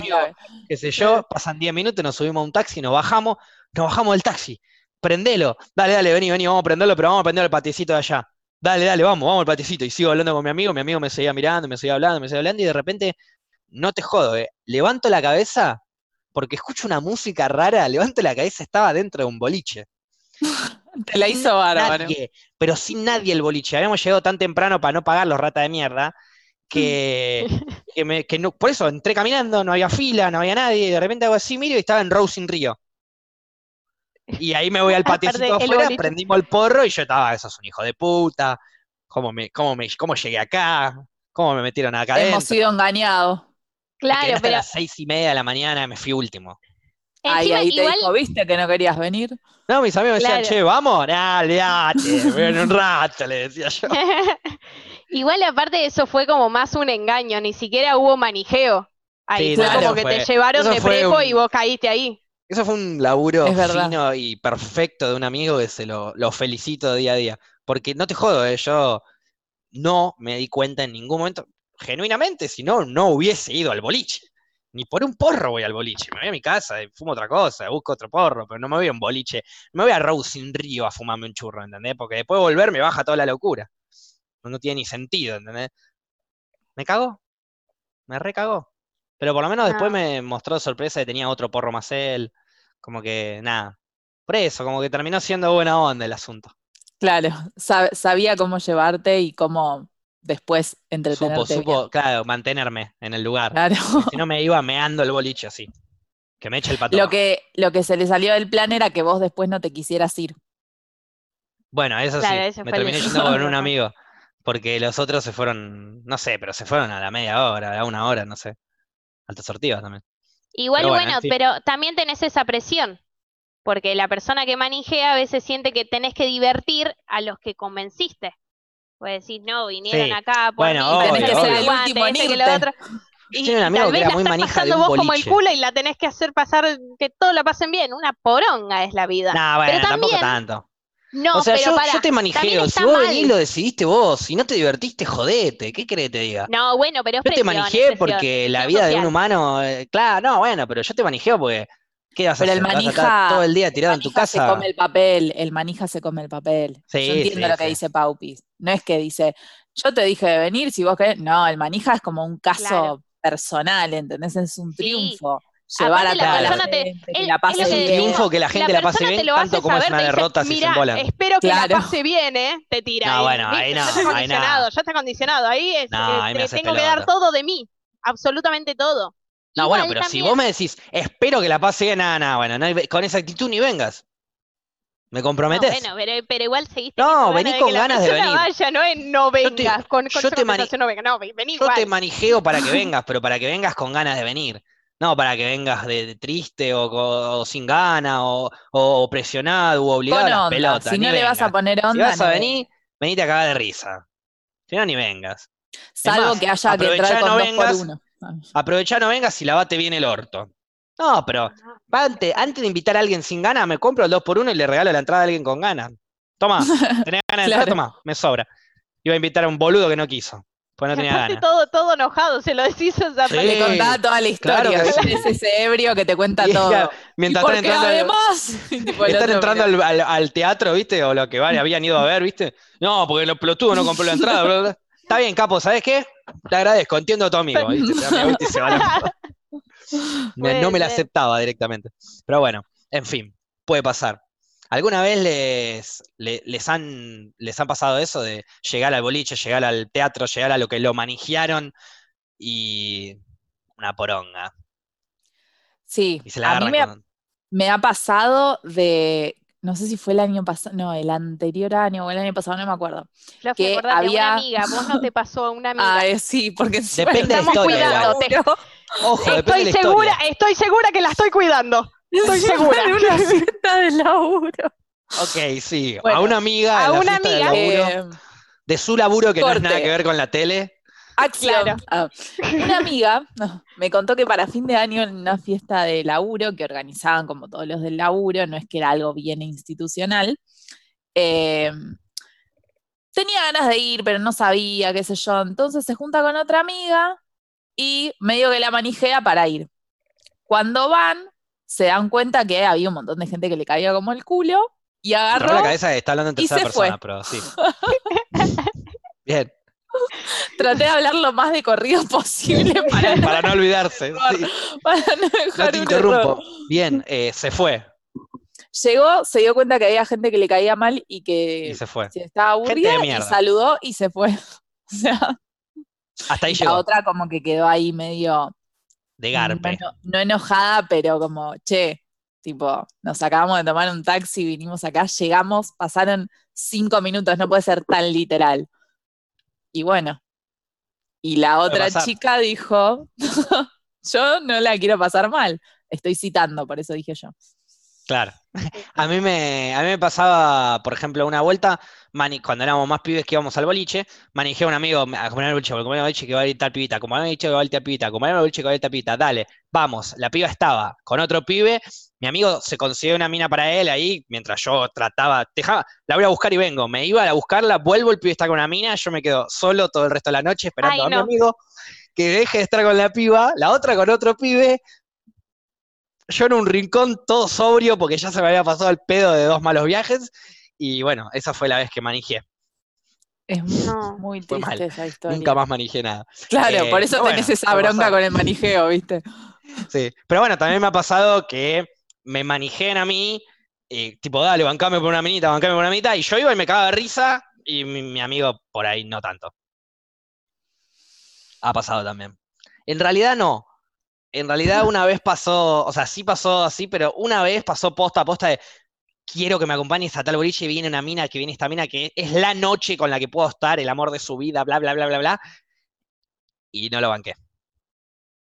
Clave. qué sé yo, pasan 10 minutos, nos subimos a un taxi, nos bajamos, nos bajamos del taxi. Prendelo. Dale, dale, vení, vení, vamos a prenderlo, pero vamos a prender el patiecito de allá. Dale, dale, vamos, vamos al patiecito. Y sigo hablando con mi amigo, mi amigo me seguía mirando, me seguía hablando, me seguía hablando, y de repente, no te jodo, eh, levanto la cabeza porque escucho una música rara, levanto la cabeza, estaba dentro de un boliche. Te la hizo bárbaro. Nadie, pero sin nadie el boliche. Habíamos llegado tan temprano para no pagar los rata de mierda que, que, me- que no, por eso entré caminando, no había fila, no había nadie, y de repente hago así, miro y estaba en Rose in Río. Y ahí me voy al patiecito afuera, boliche. prendimos el porro y yo estaba, eso es un hijo de puta, ¿cómo, me, cómo, me, cómo llegué acá? ¿Cómo me metieron acá Hemos adentro? sido engañados. Claro, pero las seis y media de la mañana, me fui último. Ahí, encima ahí te igual, dijo, ¿viste que no querías venir? No, mis amigos me decían, Claro. che, vamos, olvidate, voy en un rato, le decía yo. igual aparte de eso fue como más un engaño, ni siquiera hubo manijeo. Ahí Sí, fue como que te llevaron eso de prepo un- y vos caíste ahí. Eso fue un laburo fino y perfecto de un amigo que se lo, lo felicito día a día. Porque no te jodo, eh, yo no me di cuenta en ningún momento, genuinamente, si no, no hubiese ido al boliche. Ni por un porro voy al boliche. Me voy a mi casa fumo otra cosa, busco otro porro, pero no me voy a un boliche. Me voy a Rose in Río a fumarme un churro, ¿entendés? Porque después de volver me baja toda la locura. No, no tiene ni sentido, ¿entendés? ¿Me cagó? Me recagó. Pero por lo menos después No. me mostró sorpresa que tenía otro porro más él. Como que, nada. Por eso, como que terminó siendo buena onda el asunto. Claro, sab- sabía cómo llevarte y cómo después entretenerte. Supo, supo, claro, mantenerme en el lugar. Claro. Si no me iba meando el boliche así. Que me eche el pato. Lo que, lo que se le salió del plan era que vos después no te quisieras ir. Bueno, eso Claro, sí, me el- terminé yendo con un amigo. Porque los otros se fueron, no sé, pero se fueron a la media hora, a una hora, no sé. Altas sortivas también. Igual, Pero bueno, bueno, en fin. pero también tenés esa presión, porque la persona que manijea a veces siente que tenés que divertir a los que convenciste. Puedes decir, no, vinieron Sí. acá por Bueno, mí, obvio, tenés que ser el último en este que lo irte. otro. Yo Y, tenía tal que vez era la muy estás pasando vos como el culo y la tenés que hacer pasar que todos la pasen bien. Una poronga es la vida. Nah, bueno, tampoco también- tanto. No, o sea, pero yo, te manijeo. Si vos mal. venís, lo decidiste vos. Si no te divertiste, jodete. ¿Qué querés que te diga? No, bueno, pero es Yo te presión, manijé porque la vida de un humano, eh, claro, no, bueno, pero yo te manijeo porque ¿qué vas a Pero el hacer? ¿Vas a estar manija, todo el día tirado el en tu manija se casa? come el papel, el manija se come el papel. Yo Sí, entiendo sí, lo que sí. dice Paupis. No es que dice, yo te dije de venir, si vos querés. No, el manija es como un caso Claro. personal, ¿entendés? Es un Sí. triunfo. Llevar a la la persona te- gente, que él- la es pase un triunfo que la gente la, pase persona bien, tanto como es una dice, derrota si se "Mirá, embolan. espero que Claro. la pase bien, ¿eh? Te tira No, ahí, bueno, ahí Ya no, está ahí no. condicionado, ya está condicionado. Ahí es, No, eh, tengo que dar todo de mí, absolutamente todo. No, bueno, pero si vos me decís, espero que la pase bien, nada, nada, bueno, no con esa actitud ni vengas. ¿Me No, comprometés? bueno, pero, pero igual seguiste No, vení ganas con que la ganas de venir. vaya, no es no Yo te- vengas, con, con yo te mani- no venga, no, vení Yo igual. te manijeo para que vengas, pero para que vengas con ganas de venir. No para que vengas de, de triste o, sin ganas o, o presionado o obligado Con a las onda. pelotas. Si no le vas a vengas. poner onda, Si vas a no venir, venite a cagar de risa. Si no, ni vengas. Salvo más, que haya que entrar con no dos vengas. por uno. Aprovechá, no vengas y lavate bien el orto. No, pero antes, antes de invitar a alguien sin ganas, me compro el 2x1 y le regalo la entrada a alguien con ganas. Toma, tenés ganas de entrar, Claro. toma, me sobra. Iba a invitar a un boludo que no quiso, pues no Y tenía ganas. todo, todo enojado, se lo decís a esa Sí. Le contaba toda la claro historia. que sí. Es ese ebrio que te cuenta Y, todo. claro, Mientras y están entrando, al- además. tipo están entrando al, al- al teatro, ¿viste? O lo que vale, habían ido a ver, ¿viste? No, porque los pelotudos no compró la entrada. bla, bla. Está bien, capo, ¿sabes qué? Te agradezco, entiendo a tu amigo, ¿viste? Tu amigo, ¿viste? Se va a la- Me- no me la ser. aceptaba directamente. Pero bueno, en fin, puede pasar. ¿Alguna vez les, le- les, han, les han pasado eso de llegar al boliche, llegar al teatro, llegar a lo que lo manijearon y una poronga? Sí, Y se la a mí agarran me ha, con... me ha pasado de. No sé si fue el año pasado, no, el anterior año o el año pasado, no me acuerdo. Fluffy, que acordate, había- una amiga, vos no te pasó a una amiga. Ah, sí, porque Depende de la historia. Ojo, depende estoy de la segura, historia. estoy segura que la estoy cuidando. Estoy segura. de una fiesta de laburo. Ok, sí, a Bueno, una amiga a en la una del amiga. laburo, Eh, de su laburo que no es corte. nada que ver con la tele. Acción. Claro. Ah, Una amiga me contó que para fin de año en una fiesta de laburo que organizaban como todos los del laburo, no es que era algo bien institucional, eh, tenía ganas de ir, pero no sabía, qué sé yo. Entonces se junta con otra amiga y medio que la manijea para ir. Cuando van, se dan cuenta que había un montón de gente que le caía como el culo y Agarró la cabeza está hablando en tercera fue. persona, pero sí. Bien, traté de hablar lo más de corrido posible para, para no olvidarse. sí. para no No dejar te un interrumpo. Bien, eh, se fue Llegó, se dio cuenta que había gente que le caía mal y que y se fue. se estaba aburrida y saludó y se fue. O sea, Hasta ahí y la llegó, otra como que quedó ahí medio de no, garpe. no enojada, pero como, che, tipo, nos acabamos de tomar un taxi, vinimos acá, llegamos, pasaron cinco minutos, no puede ser tan literal. Y bueno, y la otra chica dijo, yo no la quiero pasar mal, estoy citando, por eso dije yo. Claro. A mí me, a mí me pasaba, por ejemplo, una vuelta, mani- cuando éramos más pibes que íbamos al boliche, manejé a un amigo a comer al boliche, porque comer al boliche que va a ir tal pibita, como al boliche que va a ir tal pibita, como al boliche que va a ir tal pibita, dale, vamos. La piba estaba con otro pibe, mi amigo se consiguió una mina para él ahí, mientras yo trataba, dejaba, la voy a buscar y vengo. Me iba a buscarla, vuelvo, el pibe está con una mina, yo me quedo solo todo el resto de la noche esperando Ay, a mi amigo que deje de estar con la piba, la otra con otro pibe, yo en un rincón todo sobrio porque ya se me había pasado el pedo de dos malos viajes y bueno, esa fue la vez que manejé. Es muy, No. muy mal. triste esa historia. Nunca más manejé nada. Claro, Eh, por eso tenés bueno, esa bronca con el manijeo, ¿viste? Sí. Pero bueno, también me ha pasado que me manijeen a mí, tipo, dale, bancame por una minita, bancame por una minita, y yo iba y me cagaba de risa y mi, mi amigo por ahí no tanto. Ha pasado también. En realidad no. En realidad una vez pasó, o sea, sí pasó así, pero una vez pasó posta a posta de quiero que me acompañes a tal boliche y viene una mina, que viene esta mina, que es la noche con la que puedo estar, el amor de su vida, bla, bla, bla, bla, bla. Y no lo banqué.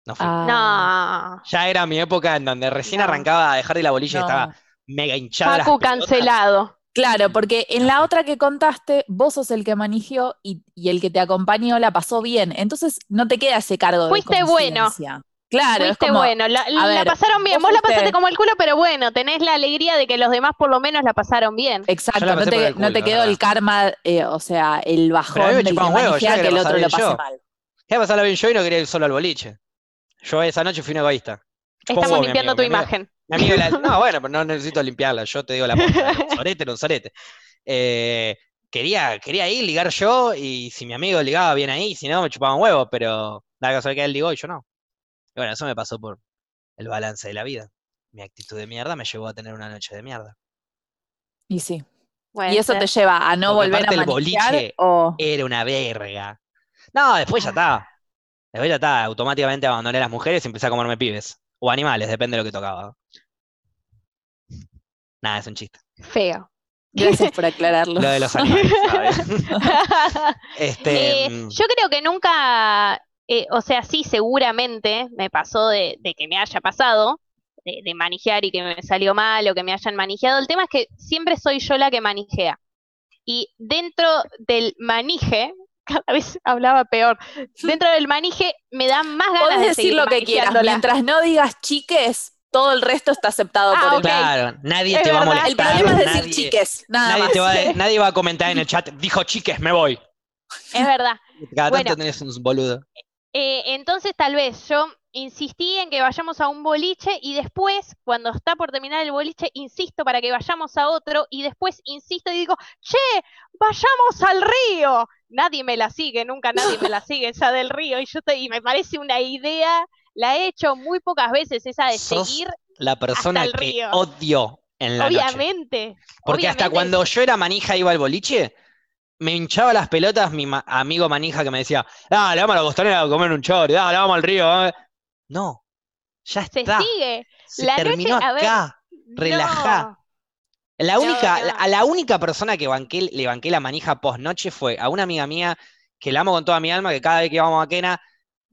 No fui. Ah, No. Ya era mi época en donde recién No. arrancaba a dejar de la boliche y no. estaba mega hinchada. pelotas. cancelado. Claro, porque en la otra que contaste, vos sos el que manigió y, y el que te acompañó la pasó bien. Entonces no te queda ese cargo Fuiste de bueno. Claro, es Fuiste como, bueno, la, la ver, pasaron bien. vos Vos la pasaste como el culo, pero bueno, tenés la alegría de que los demás por lo menos la pasaron bien. exacto, no te, no te quedó ¿verdad? el karma, eh, o sea, el Pero a mí bajón me del que huevo, que el otro lo pase yo. mal. Quería pasarla bien yo y no quería ir solo al boliche. Yo esa noche fui un egoísta. Estamos limpiando amigo, tu mi amigo- imagen. mi amigo la- no, bueno, pero no necesito limpiarla, yo te digo la posta. sorete un sorete. Eh, quería, quería ir, ligar yo, y si mi amigo ligaba bien ahí, si no, me chupaba un huevo, pero la casualidad que él ligó y yo no. Y bueno, eso me pasó por el balance de la vida. Mi actitud de mierda me llevó a tener una noche de mierda. Y sí. Y eso te lleva a no Porque volver a el boliche o... Era una verga. No, después ya está. Después ya está. Automáticamente abandoné a las mujeres y empecé a comerme pibes. O animales, depende de lo que tocaba. Nada, es un chiste. Feo. Gracias por aclararlo. Lo de los animales, ¿sabes? Este, Eh, mm, yo creo que nunca, eh, o sea, sí, seguramente me pasó de, de que me haya pasado, de, de manijear y que me salió mal o que me hayan manijeado. El tema es que siempre soy yo la que manijea. Y dentro del manije, cada vez hablaba peor, dentro del manije me dan más ganas Podés de decir lo que quieras. Mientras no digas chiques, todo el resto está aceptado Ah, por el claro, nadie Es te va a verdad. molestar. El problema es decir nadie, chiques, nada nadie más. te va a, nadie va a comentar en el chat, dijo chiques, me voy. Es verdad. Cada Bueno. tanto tenés un boludo. Eh, entonces tal vez yo insistí en que vayamos a un boliche y después, cuando está por terminar el boliche, insisto para que vayamos a otro y después insisto y digo, che, vayamos al río. Nadie me la sigue, nunca nadie me la sigue esa del río y yo estoy, y me parece una idea, la he hecho muy pocas veces esa de Sos seguir, La persona el que río. odio en la noche. obviamente. Porque hasta cuando yo era manija iba al boliche, me hinchaba las pelotas mi ma- amigo manija que me decía, dale, vamos a la costanera a comer un chori, dale, vamos al río. eh". No, ya se está. sigue. Se La noche, terminó a ver, acá. relajá. No. La única, no. a la única persona que banqué, le banqué la manija post noche fue a una amiga mía que la amo con toda mi alma, que cada vez que íbamos a Quena,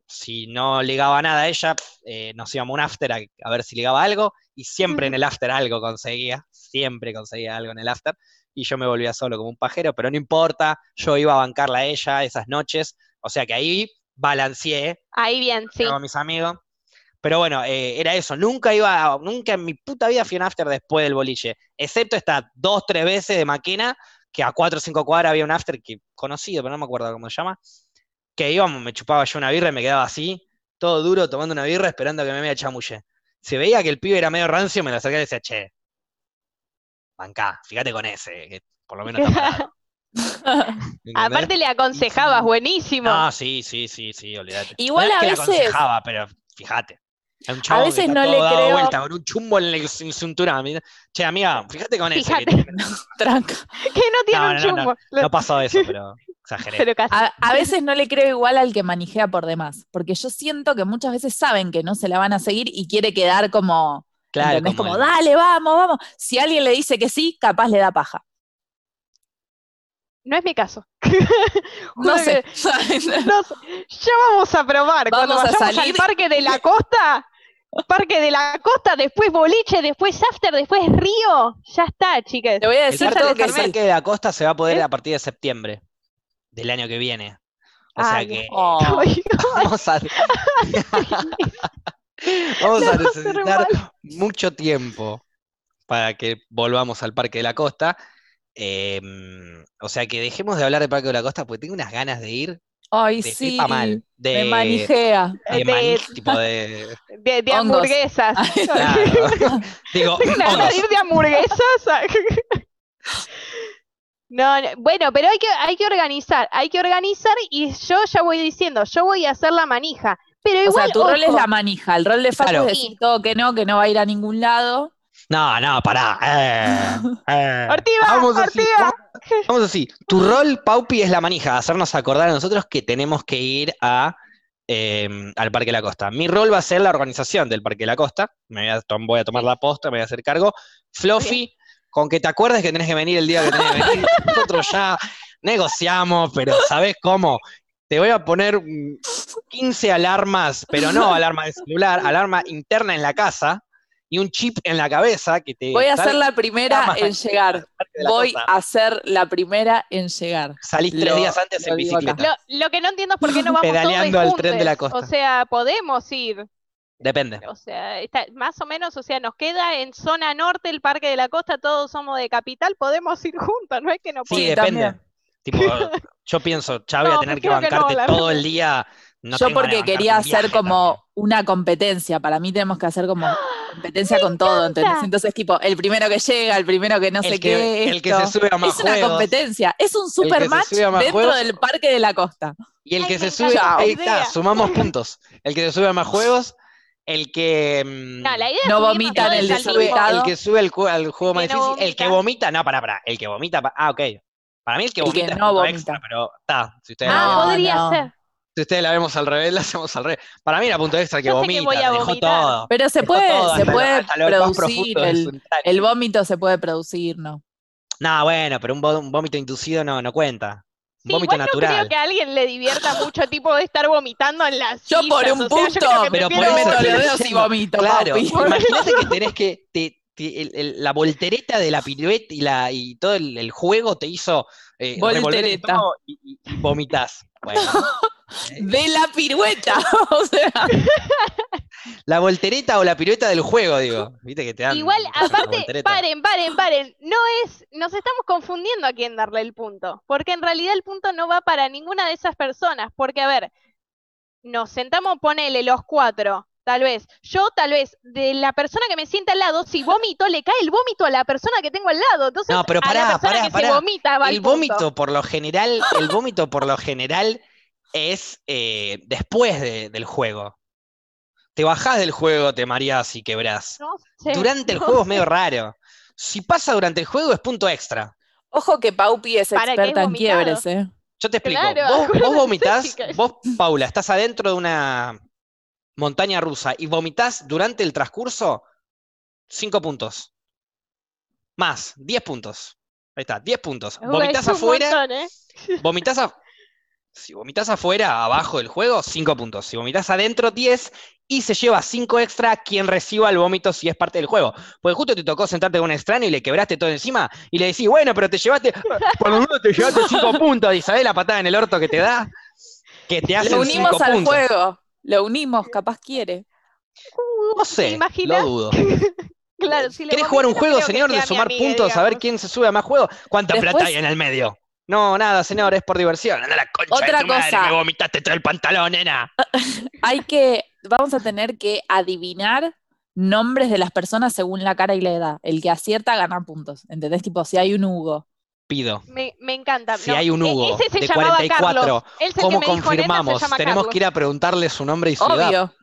si no ligaba nada a ella, eh, nos íbamos a un after a, a ver si ligaba algo, y siempre en el after algo conseguía, siempre conseguía algo en el after, y yo me volvía solo como un pajero, pero no importa, yo iba a bancarla a ella esas noches, o sea que ahí balanceé Ahí bien, sí. a mis amigos. Pero bueno, eh, era eso. Nunca iba, nunca en mi puta vida fui a un after después del boliche. Excepto estas dos, tres veces de Maquena, que a cuatro o cinco cuadras había un after que conocido, pero no me acuerdo cómo se llama. Que íbamos, me chupaba yo una birra y me quedaba así. todo duro, tomando una birra, esperando que me vea chamulle. Se veía que el pibe era medio rancio, me lo acerqué y decía, che, bancá, fíjate con ese, que por lo menos está. Aparte le aconsejabas, buenísimo. No, sí, sí, sí, sí, olvídate. Igual No es a que le veces- aconsejaba, pero fíjate. Es un que veces está no todo le dado creo- vuelta con un chumbo en el cin- cinturón. mira. Che, amiga, fíjate con ese. que tiene- Tranca. que no tiene No, un no, no, chumbo. No pasó eso, pero exageré. pero casi. A, a veces no le creo igual al que manijea por demás, porque yo siento que muchas veces saben que no se la van a seguir y quiere quedar como, Claro, ¿entendés? como, el- dale, vamos, vamos. Si alguien le dice que sí, capaz le da paja. No es mi caso. No sé. que- no sé. Ya vamos a probar. Cuando Vamos a vayamos al salir. parque de la costa, parque de la costa, después boliche, después after, después río. Ya está, chicas. Te voy a El decir parque, todo el que sí. parque de la costa se va a poder ¿Eh? a partir de septiembre del año que viene. O Ay, sea que Oh. vamos a, vamos a necesitar mucho tiempo para que volvamos al Parque de la Costa. Em, o sea que dejemos de hablar del Parque de la Costa porque tengo unas ganas de ir Ay, de sí. mal. De, Me manijea. de De- tipo de. De, hamburguesas. Claro. Digo, hongos. de ir de hamburguesas. No, no, bueno, pero hay que, hay que organizar, hay que organizar y yo ya voy diciendo, yo voy a hacer la manija. Pero O igual, sea, tu rol es la manija. El rol de Facu Claro. es decir todo que no, que no va a ir a ningún lado. No, no, pará. eh, eh. Ortiva, Vamos así, Ortiva. vamos- Vamos así. Tu rol, Paupi, es la manija, hacernos acordar a nosotros que tenemos que ir a, eh, al Parque de la Costa. Mi rol va a ser la organización del Parque de la Costa. Me voy a, tom- voy a tomar la posta, me voy a hacer cargo. Fluffy, con que te acuerdes que tenés que venir el día que tenés que venir. Nosotros ya negociamos, pero ¿sabés cómo? Te voy a poner mm, 15 alarmas, pero no alarma de celular, alarma interna en la casa y un chip en la cabeza que te Voy a ser la primera en llegar. Voy a ser la primera en llegar. Salís tres Lo- días antes en bicicleta. Lo, lo que no entiendo es por qué no vamos Pedaleando todos al tren de la juntos. costa. O sea, podemos ir. Depende. O sea, está, más o menos, o sea, nos queda en zona norte el Parque de la Costa, todos somos de capital, podemos ir juntos, no es que no Sí, Sí, podemos. depende. también. Tipo, yo pienso, ya voy a No, tener que no, bancarte todo el día. No Yo porque quería hacer viaje como también. una competencia. Para mí tenemos que hacer como competencia con todo, ¿entendés? Entonces, tipo, el primero que llega, el primero que no El sé que- qué. el que se sube a más Es una competencia. Es un super match dentro juegos. del Parque de la Costa. Y el que se sube, ahí está, sumamos puntos. El que se sube a más juegos, el que. mm, No, la idea No vomitan el mismo- el que sube al, ju- al juego más no difícil, el que vomita. no, pará, pará, el que vomita, ah, ok. Para mí el que El que vomita es extra, pero está, si ustedes, Ah, No, podría no. ser. si ustedes la vemos al revés, la hacemos al revés. Para mí era punto extra que Yo que vomita, voy a dejó todo. Pero se puede, todo, se lo- puede lo producir. El, el vómito se puede producir, ¿no? No, bueno, pero un, vómito inducido no, no cuenta. Un Sí, vómito igual no natural. creo que a alguien le divierta mucho tipo de estar vomitando en las Yo por un o sea, yo punto, que pero por dedos y diciendo. vomito, Claro, papi. imagínate que tenés que. te- el- el- la voltereta de la pirueta y, la, y todo el, el juego te hizo eh, Voltereta. estómago y, y- y vomitas. Bueno, De la pirueta. o sea, la voltereta o la pirueta del juego, digo. Viste que te dan. Igual, la aparte, paren, paren, paren. No es, nos estamos confundiendo a quién darle el punto. Porque en realidad el punto no va para ninguna de esas personas. Porque, a ver, nos sentamos, ponele los cuatro. Tal vez, yo tal vez, de la persona que me sienta al lado, si vomito, le cae el vómito a la persona que tengo al lado. Entonces, No, pero a la pará, persona pará, que pará. se vomita va El vómito, por lo general, el vómito por lo general es eh, después de- del juego. Te bajás del juego, te mareás y quebrás. No sé, Durante el no juego es medio raro. Si pasa durante el juego es punto extra. ojo que Paupi es ¿Para qué experta en quiebres, ¿eh? Yo te explico. Claro, vos, vos vomitás, vos, Paula, estás adentro de una montaña rusa y vomitas durante el transcurso, 5 puntos. Más, 10 puntos. Ahí está, 10 puntos. Vomitas afuera, montón, ¿eh? vomitas a- Si vomitas afuera, abajo del juego, 5 puntos. Si vomitas adentro, 10. Y se lleva 5 extra quien reciba el vómito si es parte del juego. Porque justo te tocó sentarte con un extraño y le quebraste todo encima. Y le decís, bueno, pero te llevaste. Por lo menos te llevaste 5 puntos. ¿Y sabés la patada en el orto que te da? Que te hacen Lo 5 unimos al puntos. juego. Lo unimos, capaz quiere. No sé, lo dudo. Claro, si le ¿Querés jugar un juego, señor, de sumar amiga, puntos, a ver digamos. quién se sube a más juegos? ¿Cuánta Después- plata hay en el medio? No, nada, señor, es por diversión. Anda a la concha Otra de tu madre, cosa. me vomitaste todo el pantalón, nena. Hay que, vamos a tener que adivinar nombres de las personas según la cara y la edad. El que acierta gana puntos. ¿Entendés? Tipo, si hay un Hugo. Pido. Me, me encanta. Si No, hay un e- Hugo ese se de llamaba 44, Carlos. Él es el ¿Cómo que me dijo, "Nena, se confirmamos? Tenemos Carlos". que ir a preguntarle su nombre y su edad. Obvio.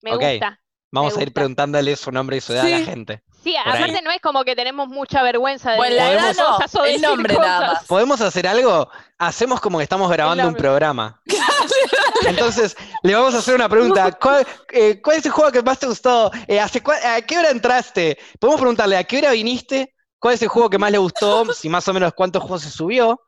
Me Ok. gusta. Vamos me a ir gusta. preguntándole su nombre y su edad a la gente. Sí, ahí. aparte no es como que tenemos mucha vergüenza de Bueno, la edad no, cosas o el nombre nada más. ¿Podemos hacer algo? Hacemos como que estamos grabando un programa. Entonces, le vamos a hacer una pregunta. ¿Cuál, eh, cuál es el juego que más te gustó? Eh, ¿hace cua- ¿A qué hora entraste? Podemos preguntarle, ¿a qué hora viniste? ¿Cuál es el juego que más le gustó? Si más o menos cuántos juegos se subió.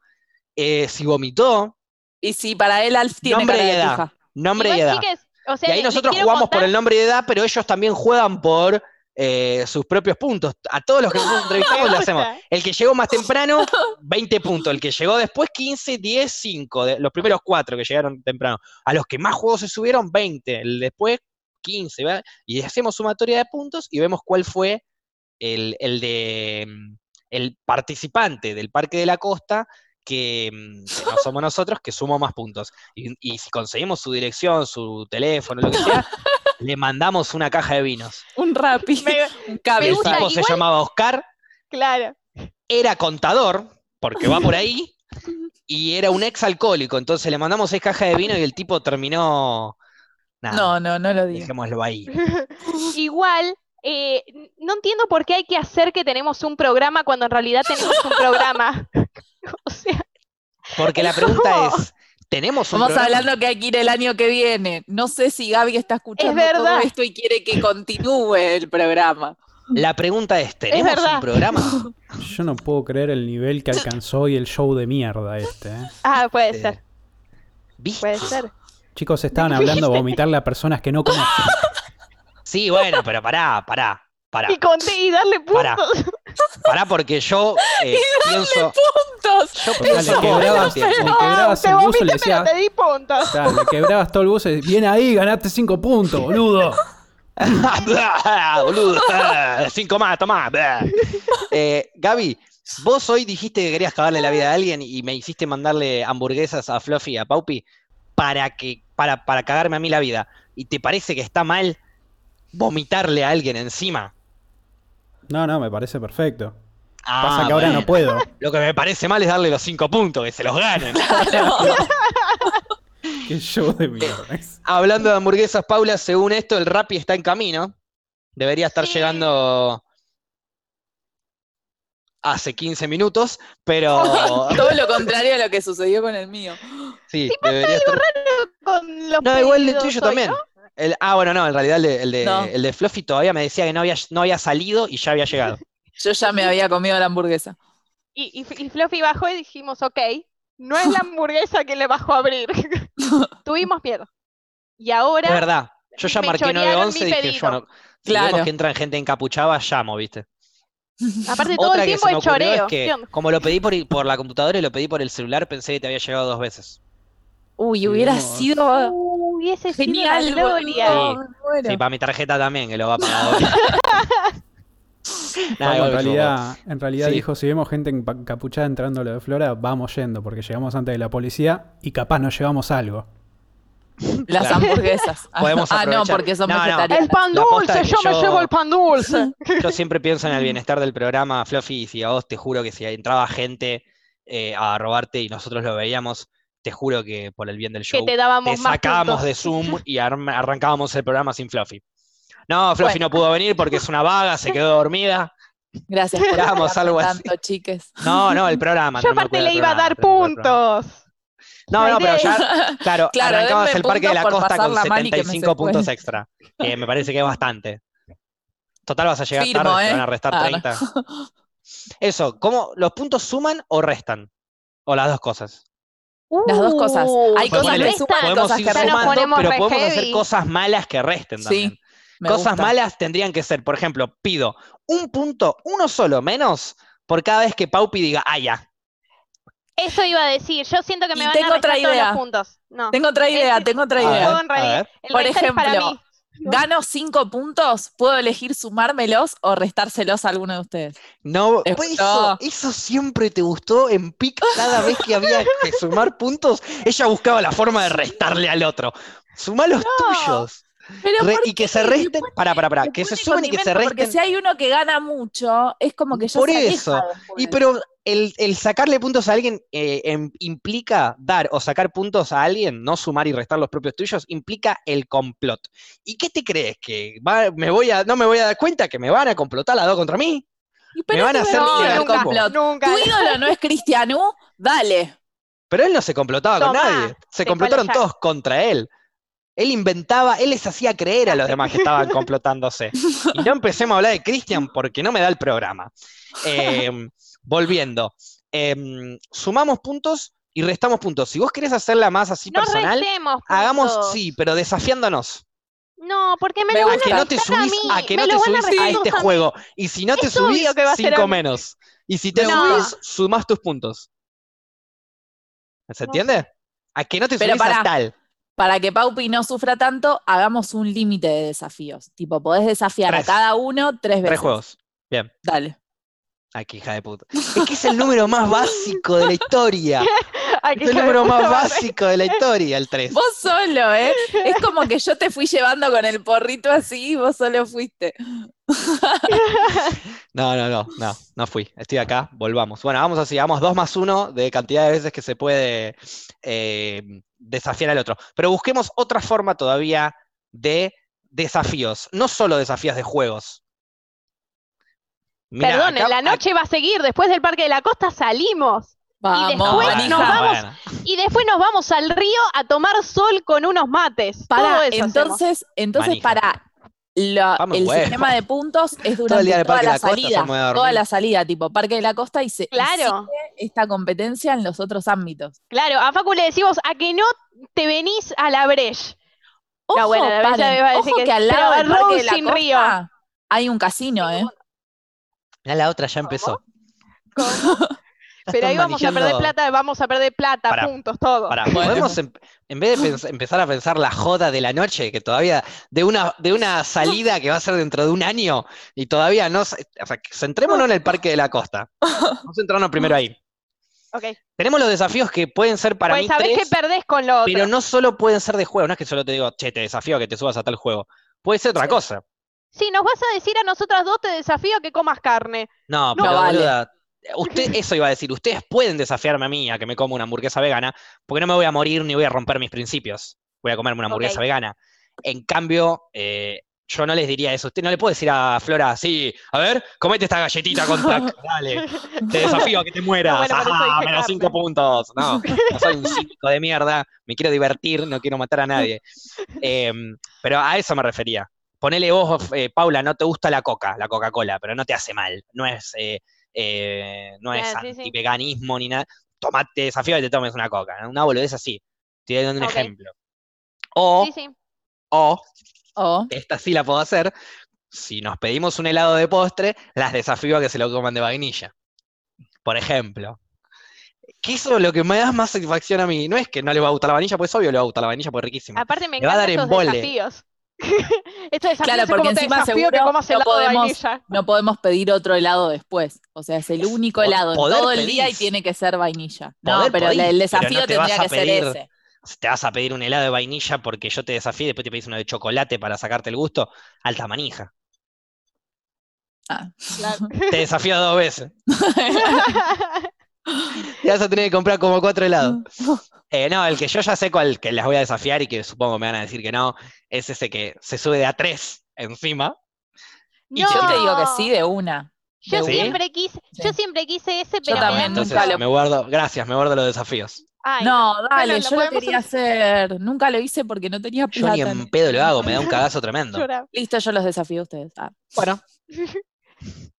Eh, si vomitó. Y si para él Alf tiene Nombre cara y de edad. pija. Nombre y edad. chiques, o sea, Y ahí nosotros jugamos por el nombre y edad, pero ellos también juegan por eh, sus propios puntos. A todos los que nosotros entrevistamos le hacemos. El que llegó más temprano, 20 puntos. El que llegó después, 15, 10, 5. De, los primeros cuatro que llegaron temprano. A los que más juegos se subieron, 20. El después, 15. ¿verdad? Y hacemos sumatoria de puntos y vemos cuál fue el, el de mm, el participante del Parque de la Costa que, mm, que no somos nosotros, que sumó más puntos. Y, y si conseguimos su dirección, su teléfono, lo que sea, le mandamos una caja de vinos. Un rapi. Me- un El cabeza. gusta, tipo se llamaba Oscar, claro. era contador, porque va por ahí, y era un ex alcohólico. Entonces le mandamos seis cajas de vino y el tipo terminó. Nada, No, no, no lo digo. dejémoslo ahí. Igual, eh, no entiendo por qué hay que hacer que tenemos un programa cuando en realidad tenemos un programa. o sea, Porque la pregunta es: ¿tenemos un Vamos programa? hablando que hay que ir el año que viene. No sé si Gaby está escuchando todo verdad. esto y quiere que continúe el programa. La pregunta es: ¿tenemos un programa? Yo no puedo creer el nivel que alcanzó hoy el show de mierda este. ¿eh? ah, puede Sí. ser, ¿Viste? puede ser. Chicos, estaban hablando de vomitarle a personas que no conocen. Sí, bueno, pero pará, pará, pará. Y conté y darle puntos. Pará, porque yo eh, pienso. Puntos. Yo pienso vos, quebrabas, le No, quebrabas te el buzo y le decías, pero te di puntos. claro, le quebrabas todo el buzo y bien ahí, ganaste cinco puntos, boludo. Boludo. Cinco más, tomá. Eh, Gaby, vos hoy dijiste que querías cagarle la vida a alguien y me hiciste mandarle hamburguesas a Fluffy y a Paupi para que para, para cagarme a mí la vida. ¿Y te parece que está mal vomitarle a alguien encima? No, no, me parece perfecto. Ah, Pasa que ahora no puedo. Lo que me parece mal es darle los cinco puntos, que se los ganen. Qué show de mierda. es. Hablando de hamburguesas, Paula, según esto, el Rappi está en camino. Debería estar Sí. llegando hace 15 minutos, pero Todo lo contrario a lo que sucedió con el mío. sí, debería estar. Con los No, igual el tuyo hoy, también. ¿no? El- ah, bueno, no, en realidad el de, el, de, No. el de Fluffy todavía me decía que no había, no había salido y ya había llegado. Yo ya me había comido la hamburguesa. Y, y, y Fluffy bajó y dijimos, ok, no es la hamburguesa que le bajó a abrir. Tuvimos miedo. Y ahora, Es verdad. Yo ya marqué chorearon 911 y dije, pedido. bueno, si Claro. vemos que entran gente encapuchada, llamo, ¿viste? aparte todo Otra el que tiempo se me es ocurrió choreo. es que, como lo pedí por, por la computadora y lo pedí por el celular, pensé que te había llegado dos veces. Uy, hubiera Dios. sido Uy, ese sí genial. una gloria. Sí, para mi tarjeta también, que lo va a pagar ahora. En realidad, en realidad Sí. dijo, si vemos gente encapuchada entrando a lo de Flora, vamos yendo, porque llegamos antes de la policía y capaz nos llevamos algo. Las Claro. hamburguesas. Podemos ah, no, porque son No, no. vegetarianas. El pan dulce, yo, me llevo el pan dulce. Yo siempre pienso en el bienestar del programa, Fluffy, y si a vos te juro que si entraba gente eh, a robarte y nosotros lo veíamos, te juro que por el bien del que show te dábamos te sacábamos de Zoom y arrancábamos el programa sin Fluffy. No, Fluffy Bueno. no pudo venir porque es una vaga, se quedó dormida. Gracias por algo así. tanto, chiques. No, no, el programa. Yo no aparte le iba a dar puntos. No, no, pero ya, claro, Claro, arrancabas el Parque de la Costa con pasarla mal y que me 75 puntos extra, que me parece que es bastante. Total vas a llegar Firmo, tarde, te ¿eh? van a restar Ah, no. 30. Eso, ¿cómo los puntos suman o restan? O las dos cosas. Las dos cosas. Uh, Hay cosas que suman, Podemos cosas ir que sumando, pero podemos hacer heavy. cosas malas que resten también. Sí, cosas gusta. malas tendrían que ser, por ejemplo, pido un punto, uno solo menos, por cada vez que Paupi diga, ah, ya. Eso iba a decir. Yo siento que me Y van tengo a restar otra todos idea. los puntos. No. Tengo otra idea, Ese- tengo otra A idea. ver, todo en a realidad. ver. El Por es ejemplo, mí. Gano cinco puntos, puedo elegir sumármelos o restárselos a alguno de ustedes. No, Es- pues eso, siempre te gustó en PIC cada vez que había que sumar puntos, ella buscaba la forma de restarle al otro. Sumá los tuyos. Pero Re- ¿por y que se resten, pone- para, para, para, que se sumen y que se condimento, Porque resten. si hay uno que gana mucho, es como que ya Por se eso. después. Y pero el, el sacarle puntos a alguien eh, em- implica dar o sacar puntos a alguien, no sumar y restar los propios tuyos, implica el complot. ¿Y qué te crees? ¿Que va- me voy a, no me voy a dar cuenta que me van a complotar las dos contra mí? Y pero me van a hacer el como- complot. Nunca. Tu ídolo no es Cristianú, dale. Pero él no se complotaba con nadie. Se complotaron todos contra él. Él inventaba, él les hacía creer a los demás que estaban complotándose. Y no empecemos a hablar de Cristian porque no me da el programa. Em, volviendo. Em, sumamos puntos y restamos puntos. Si vos querés hacerla más así No personal, restemos hagamos, sí, pero desafiándonos. No, porque me, Me lo van. A que no te a subís, a que me no te a subís a este juego. Y si no te Es subís, que va a cinco menos. Y si te Me subís, sumás tus puntos. ¿Se No entiende? A que no te Pero subís a tal. Para que Paupi no sufra tanto, hagamos un límite de desafíos. Tipo, podés desafiar Tres. a cada uno tres veces. Tres juegos. Bien. Dale. Ay, qué hija de puta. Es que es el número más básico de la historia. Es el número más básico de la historia, el 3. Vos solo, ¿eh? Es como que yo te fui llevando con el porrito así y vos solo fuiste. No, no, no, no, no fui. Estoy acá, volvamos. Bueno, vamos así, vamos dos más uno de cantidad de veces que se puede eh, desafiar al otro. Pero busquemos otra forma todavía de desafíos, no solo desafíos de juegos. Mirá, Perdón, acá- en la noche va a seguir. Después del Parque de la Costa salimos. Vamos, después manija. nos vamos- bueno. Y después nos vamos al río a tomar sol con unos mates. Todo Para, eso hacemos. entonces, entonces Manija. para la- Vamos, el huevo. sistema de puntos es durante toda Parque la la Costa, salida. Toda la salida, tipo Parque de la Costa y se Claro, sigue esta competencia en los otros ámbitos. claro. A Facu le decimos a que no te venís a la Breche. Ojo, No, bueno, la paren, iba a decir ojo que- que, al lado del Parque de la Costa río. hay un casino, ¿eh? Mirá, la otra ya empezó. Pero ahí vamos a perder plata, vamos a perder plata, Pará, puntos, todo. Podemos em- en vez de empezar a pensar la joda de la noche, que todavía, de una, de una salida que va a ser dentro de un año, y todavía no, se- o sea, que centrémonos en el Parque de la Costa. Vamos a centrarnos primero ahí. Ok. Tenemos los desafíos que pueden ser para pues mí sabés tres, que perdés con lo otro. pero no solo pueden ser de juego, no es que solo te digo, che, te desafío a que te subas a tal juego. Puede ser otra Sí. cosa. Si nos vas a decir a nosotras dos, te desafío a que comas carne. No, No pero vale. boluda, usted, eso iba a decir, ustedes pueden desafiarme a mí a que me coma una hamburguesa vegana, porque no me voy a morir ni voy a romper mis principios. Voy a comerme una hamburguesa vegana. En cambio, eh, yo no les diría eso. Usted no le puede decir a Flora, sí, a ver, comete esta galletita con tac, dale, te desafío a que te mueras, bueno, ajá, dije menos cinco puntos. No, no soy un cínico de mierda, me quiero divertir, no quiero matar a nadie. Em, pero a eso me refería. Ponele vos, eh, Paula, no te gusta la coca, la Coca-Cola, pero no te hace mal. No es, eh, eh, no es sí, sí. antiveganismo ni nada. Tomate desafío y te tomes una coca. ¿no? Una boludez así. Estoy dando un ejemplo. O, Sí, sí. o, O esta sí la puedo hacer. Si nos pedimos un helado de postre, las desafío a que se lo coman de vainilla. Por ejemplo. Que eso es lo que me da más satisfacción a mí. No es que no le va a gustar la vainilla, pues obvio le va a gustar la vainilla, pues es riquísimo. Aparte me Le va a dar embole. desafíos. estos desafíos Claro, es porque como encima seguro no podemos- vainilla. no podemos pedir otro helado después. O sea, es el único helado poder todo el día y tiene que ser vainilla. No, Poder pero podís, el pero desafío no te vas tendría a que ser pedir- ese. Si te vas a pedir un helado de vainilla porque yo te desafío y después te pedís uno de chocolate para sacarte el gusto, alta manija. Ah. Claro. Te desafío dos veces. Y vas a tener que comprar como cuatro helados. Eh, no, el que yo ya sé cuál que las voy a desafiar y que supongo me van a decir que no, es ese que se sube de a tres encima. Y Yo te digo que sí de una. Yo de ¿Sí? una. siempre quise, yo Sí. siempre quise ese, pero me también, Entonces nunca lo- me guardo, gracias, me guardo los desafíos. Ay, No, dale, lo yo lo quería hacer. Nunca lo hice porque no tenía Yo ni plata. en pedo lo hago, me da un cagazo tremendo. Listo, yo los desafío a ustedes. Ah, Bueno, te-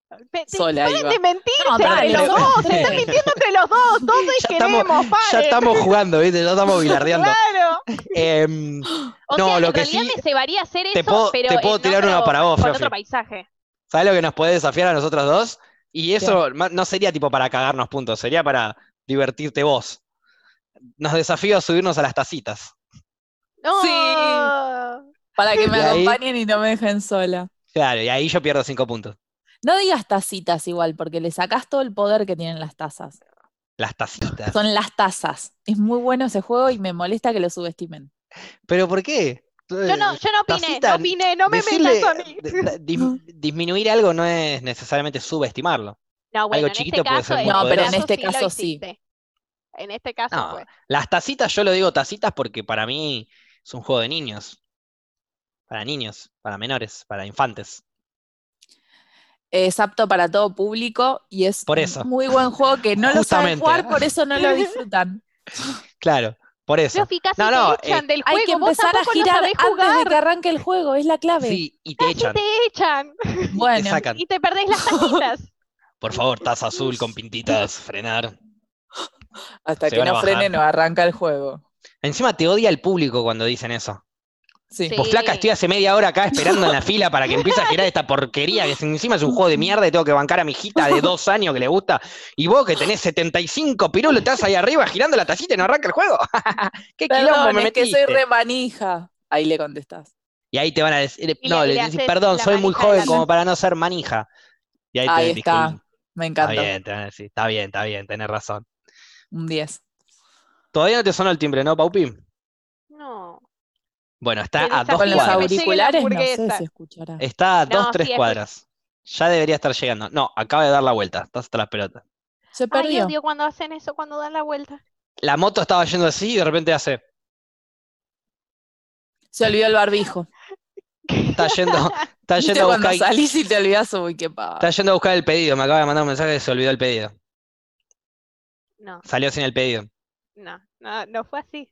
sola iba. de mentir No, entre los lo- dos, se están mintiendo entre los dos, todos Ya queremos, estamos- paren. ya estamos jugando, ¿viste? Ya estamos bilardeando. Claro. Em, O No, sea, lo en que realidad sí- me cebaría hacer te eso, puedo- pero te puedo tirar otro- una para vos, otro paisaje. ¿Sabes lo que nos podés desafiar a nosotros dos? Y eso no sería tipo para cagarnos puntos, sería para divertirte vos. Nos desafío a subirnos a las tacitas. No. Sí. Para que me Y ahí- acompañen y no me dejen sola. Claro, y ahí yo pierdo cinco puntos. No digas tacitas igual, porque le sacás todo el poder que tienen las tazas. Las tacitas. Son las tazas. Es muy bueno ese juego y me molesta que lo subestimen. ¿Pero por qué? Yo no, yo no opiné, Tacita, no opiné, no me Decirle- metas a mí. disminuir algo no es necesariamente subestimarlo. No, bueno, en chiquito este puede caso, ser muy No, pero en este sí caso sí. En este caso No, fue. las tacitas, yo lo digo tacitas porque para mí es un juego de niños. Para niños, para menores, para infantes. Es apto para todo público y es Por un eso. muy buen juego que no lo saben jugar, por eso no lo disfrutan. Claro, por eso. Casi No, te no, echan eh, del juego. Hay que empezar a tampoco no girar sabés antes de jugar. que arranque el juego, es la clave. Sí, y te Casi echan. te echan. bueno, Te. Y te perdés las tacitas. Por favor, taza azul con pintitas, frenar. hasta se que no frene no arranca el juego. Encima te odia el público cuando dicen eso. Sí. Pues flaca, estoy hace media hora acá esperando en la fila para que empiece a girar esta porquería, que encima es un juego de mierda y tengo que bancar a mi hijita de dos años que le gusta. Y vos que tenés 75 pirulos, estás ahí arriba girando la tacita y no arranca el juego. ¿Qué quilombo Perdón, me es que soy metiste? re manija. Ahí le contestás. Y ahí te van a decir, Y no, le- le, decís, perdón, soy muy joven la como para no ser manija. Y ahí, Ahí te está. Me Está encanta. bien, te van a decir, está bien, está bien, tenés razón. Un 10. Todavía no te sonó el timbre, ¿no, Paupi? No. Bueno, está a dos Con los cuadras. la auriculares no sé si escuchará. Está a dos, No, tres sí, cuadras. Ya debería estar llegando. No, acaba de dar la vuelta. Estás hasta las pelotas. Se Ay, perdió. odio cuando hacen eso, cuando dan la vuelta. La moto estaba yendo así y de repente hace. Se olvidó el barbijo. Está yendo, está ¿Viste yendo a cuando buscar. salís y te olvidás? Uy, qué pava. Está yendo a buscar el pedido. Me acaba de mandar un mensaje que se olvidó el pedido. No, Salió sin el pedido. no, no, no fue así.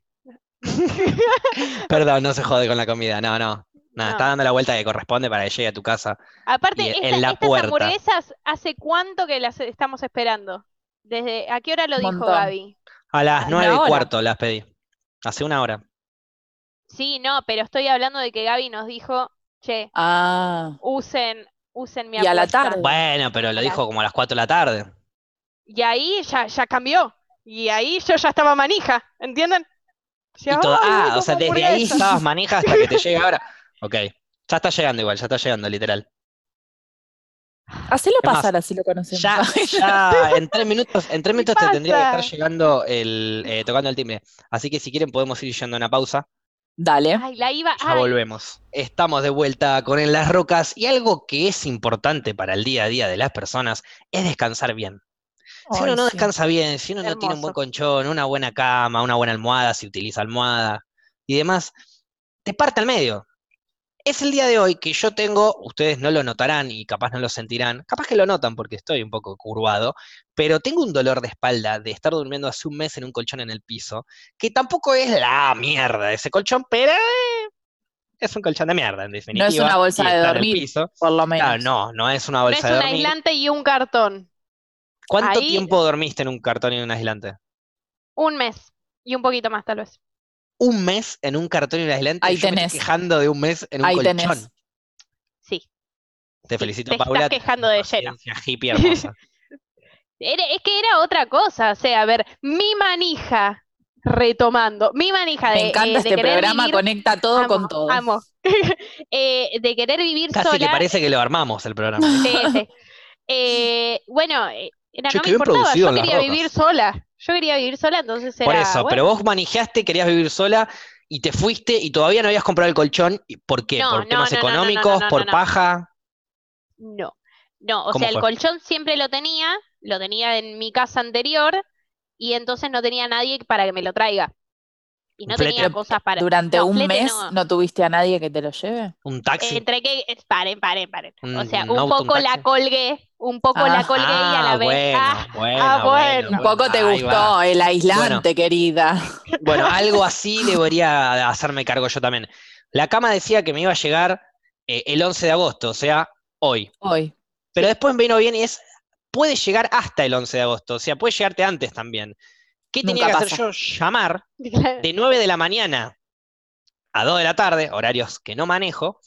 Perdón, no se jode con la comida. No, no. Nada, No. está dando la vuelta que corresponde para que llegue a tu casa. Aparte, Y esta- en la estas puerta. hamburguesas, ¿hace cuánto que las estamos esperando? ¿Desde a qué hora lo dijo. Gaby? A las Una nueve y cuarto las pedí. Hace una hora. Sí, no, pero estoy hablando de que Gaby nos dijo, che, Ah, usen, usen mi Y a la apuesta. tarde. Bueno, pero lo dijo como a las cuatro de la tarde. Y ahí ya, ya cambió. Y ahí yo ya estaba manija, ¿entienden? Y Ya, todo- "Ay, ah, o sea, desde ahí hamburguesa". estabas manija hasta que te llegue ahora. Ok. Ya está llegando igual, ya está llegando, literal. hacelo pasar así lo conocemos. Ya, ya en tres minutos, en tres ¿Qué minutos te tendría que estar llegando el, eh, tocando el timbre. Así que si quieren podemos ir yendo a una pausa. Dale. Ay, la iba. Ya ay, volvemos. Estamos de vuelta con En las Rocas y algo que es importante para el día a día de las personas es descansar bien. Si uno no sí. descansa bien, si uno no tiene un buen colchón, una buena cama, una buena almohada, si utiliza almohada y demás, te parte al medio. Es el día de hoy que yo tengo, ustedes no lo notarán y capaz no lo sentirán, capaz que lo notan porque estoy un poco curvado, pero tengo un dolor de espalda de estar durmiendo hace un mes en un colchón en el piso, que tampoco es la mierda ese colchón, pero eh, es un colchón de mierda en definitiva. No es una bolsa de está en el dormir, piso. por lo menos. Claro, no, no es una no bolsa es de un dormir. aislante y un cartón. ¿Cuánto Ahí- tiempo dormiste en un cartón y en un aislante? Un mes. Y un poquito más, tal vez. un mes en un cartón y un aislante. Ahí yo me estoy tenés. quejando de un mes en un Ahí colchón. tenés. Sí. Te Sí, felicito, te estás Paula. quejando de lleno. Hippie hermosa. Era- es que era otra cosa. O sea, a ver, mi manija, retomando, mi manija de, Me encanta eh, de este programa, vivir- conecta todo amo, con todo. amo. Eh, de querer vivir Casi que sola. parece que lo armamos el programa. Sí, sí. Eh, bueno, eh, era- Che, no qué me bien importaba, producido yo quería vivir sola. Yo quería vivir sola, entonces era. Por eso, bueno, pero vos manejaste, querías vivir sola y te fuiste y todavía no habías comprado el colchón. ¿Y ¿Por qué? No, ¿Por no, temas no, económicos? ¿Por paja? No, no, o ¿Cómo sea, el fue? colchón siempre lo tenía, lo tenía en mi casa anterior y entonces no tenía nadie para que me lo traiga. Y no flete. tenía cosas para. Durante no, un mes no. no. tuviste a nadie que te lo lleve. ¿Un taxi? Entre que, paren, paren, paren. O sea, un poco la colgué, un poco la Ah, colgué y a la Ah, vez. bueno, ah, bueno, ah, bueno. Un poco te gustó el aislante, querida. Bueno, algo así debería hacerme cargo yo también. La cama decía que me iba a llegar eh, el 11 de agosto, o sea, hoy. Hoy. Pero después me vino bien y es, puede llegar hasta el 11 de agosto, o sea, puede llegarte antes también. ¿Qué tenía que hacer yo? Llamar de 9 de la mañana a 2 de la tarde, horarios que no manejo,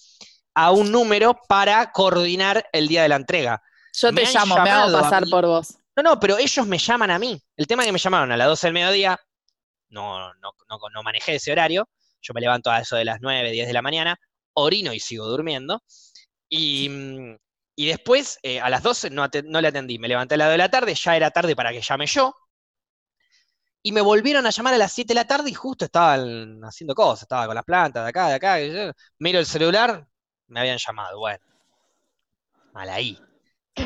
a un número para coordinar el día de la entrega. Yo Me te llamo, me hago pasar por vos. No, no, pero ellos me llaman a mí. El tema es que me llamaron a las 12 del mediodía, no, no, no, no manejé ese horario, yo me levanto a eso de las 9, 10 de la mañana, orino y sigo durmiendo. Y, mm, y después, eh, a las 12 no, no le atendí. Me levanté a las 2 de la tarde, ya era tarde para que llame yo. Y me volvieron a llamar a las 7 de la tarde y justo estaban haciendo cosas. Estaba con las plantas de acá, de acá. yo- Miro el celular, me habían llamado. Bueno, mal ahí.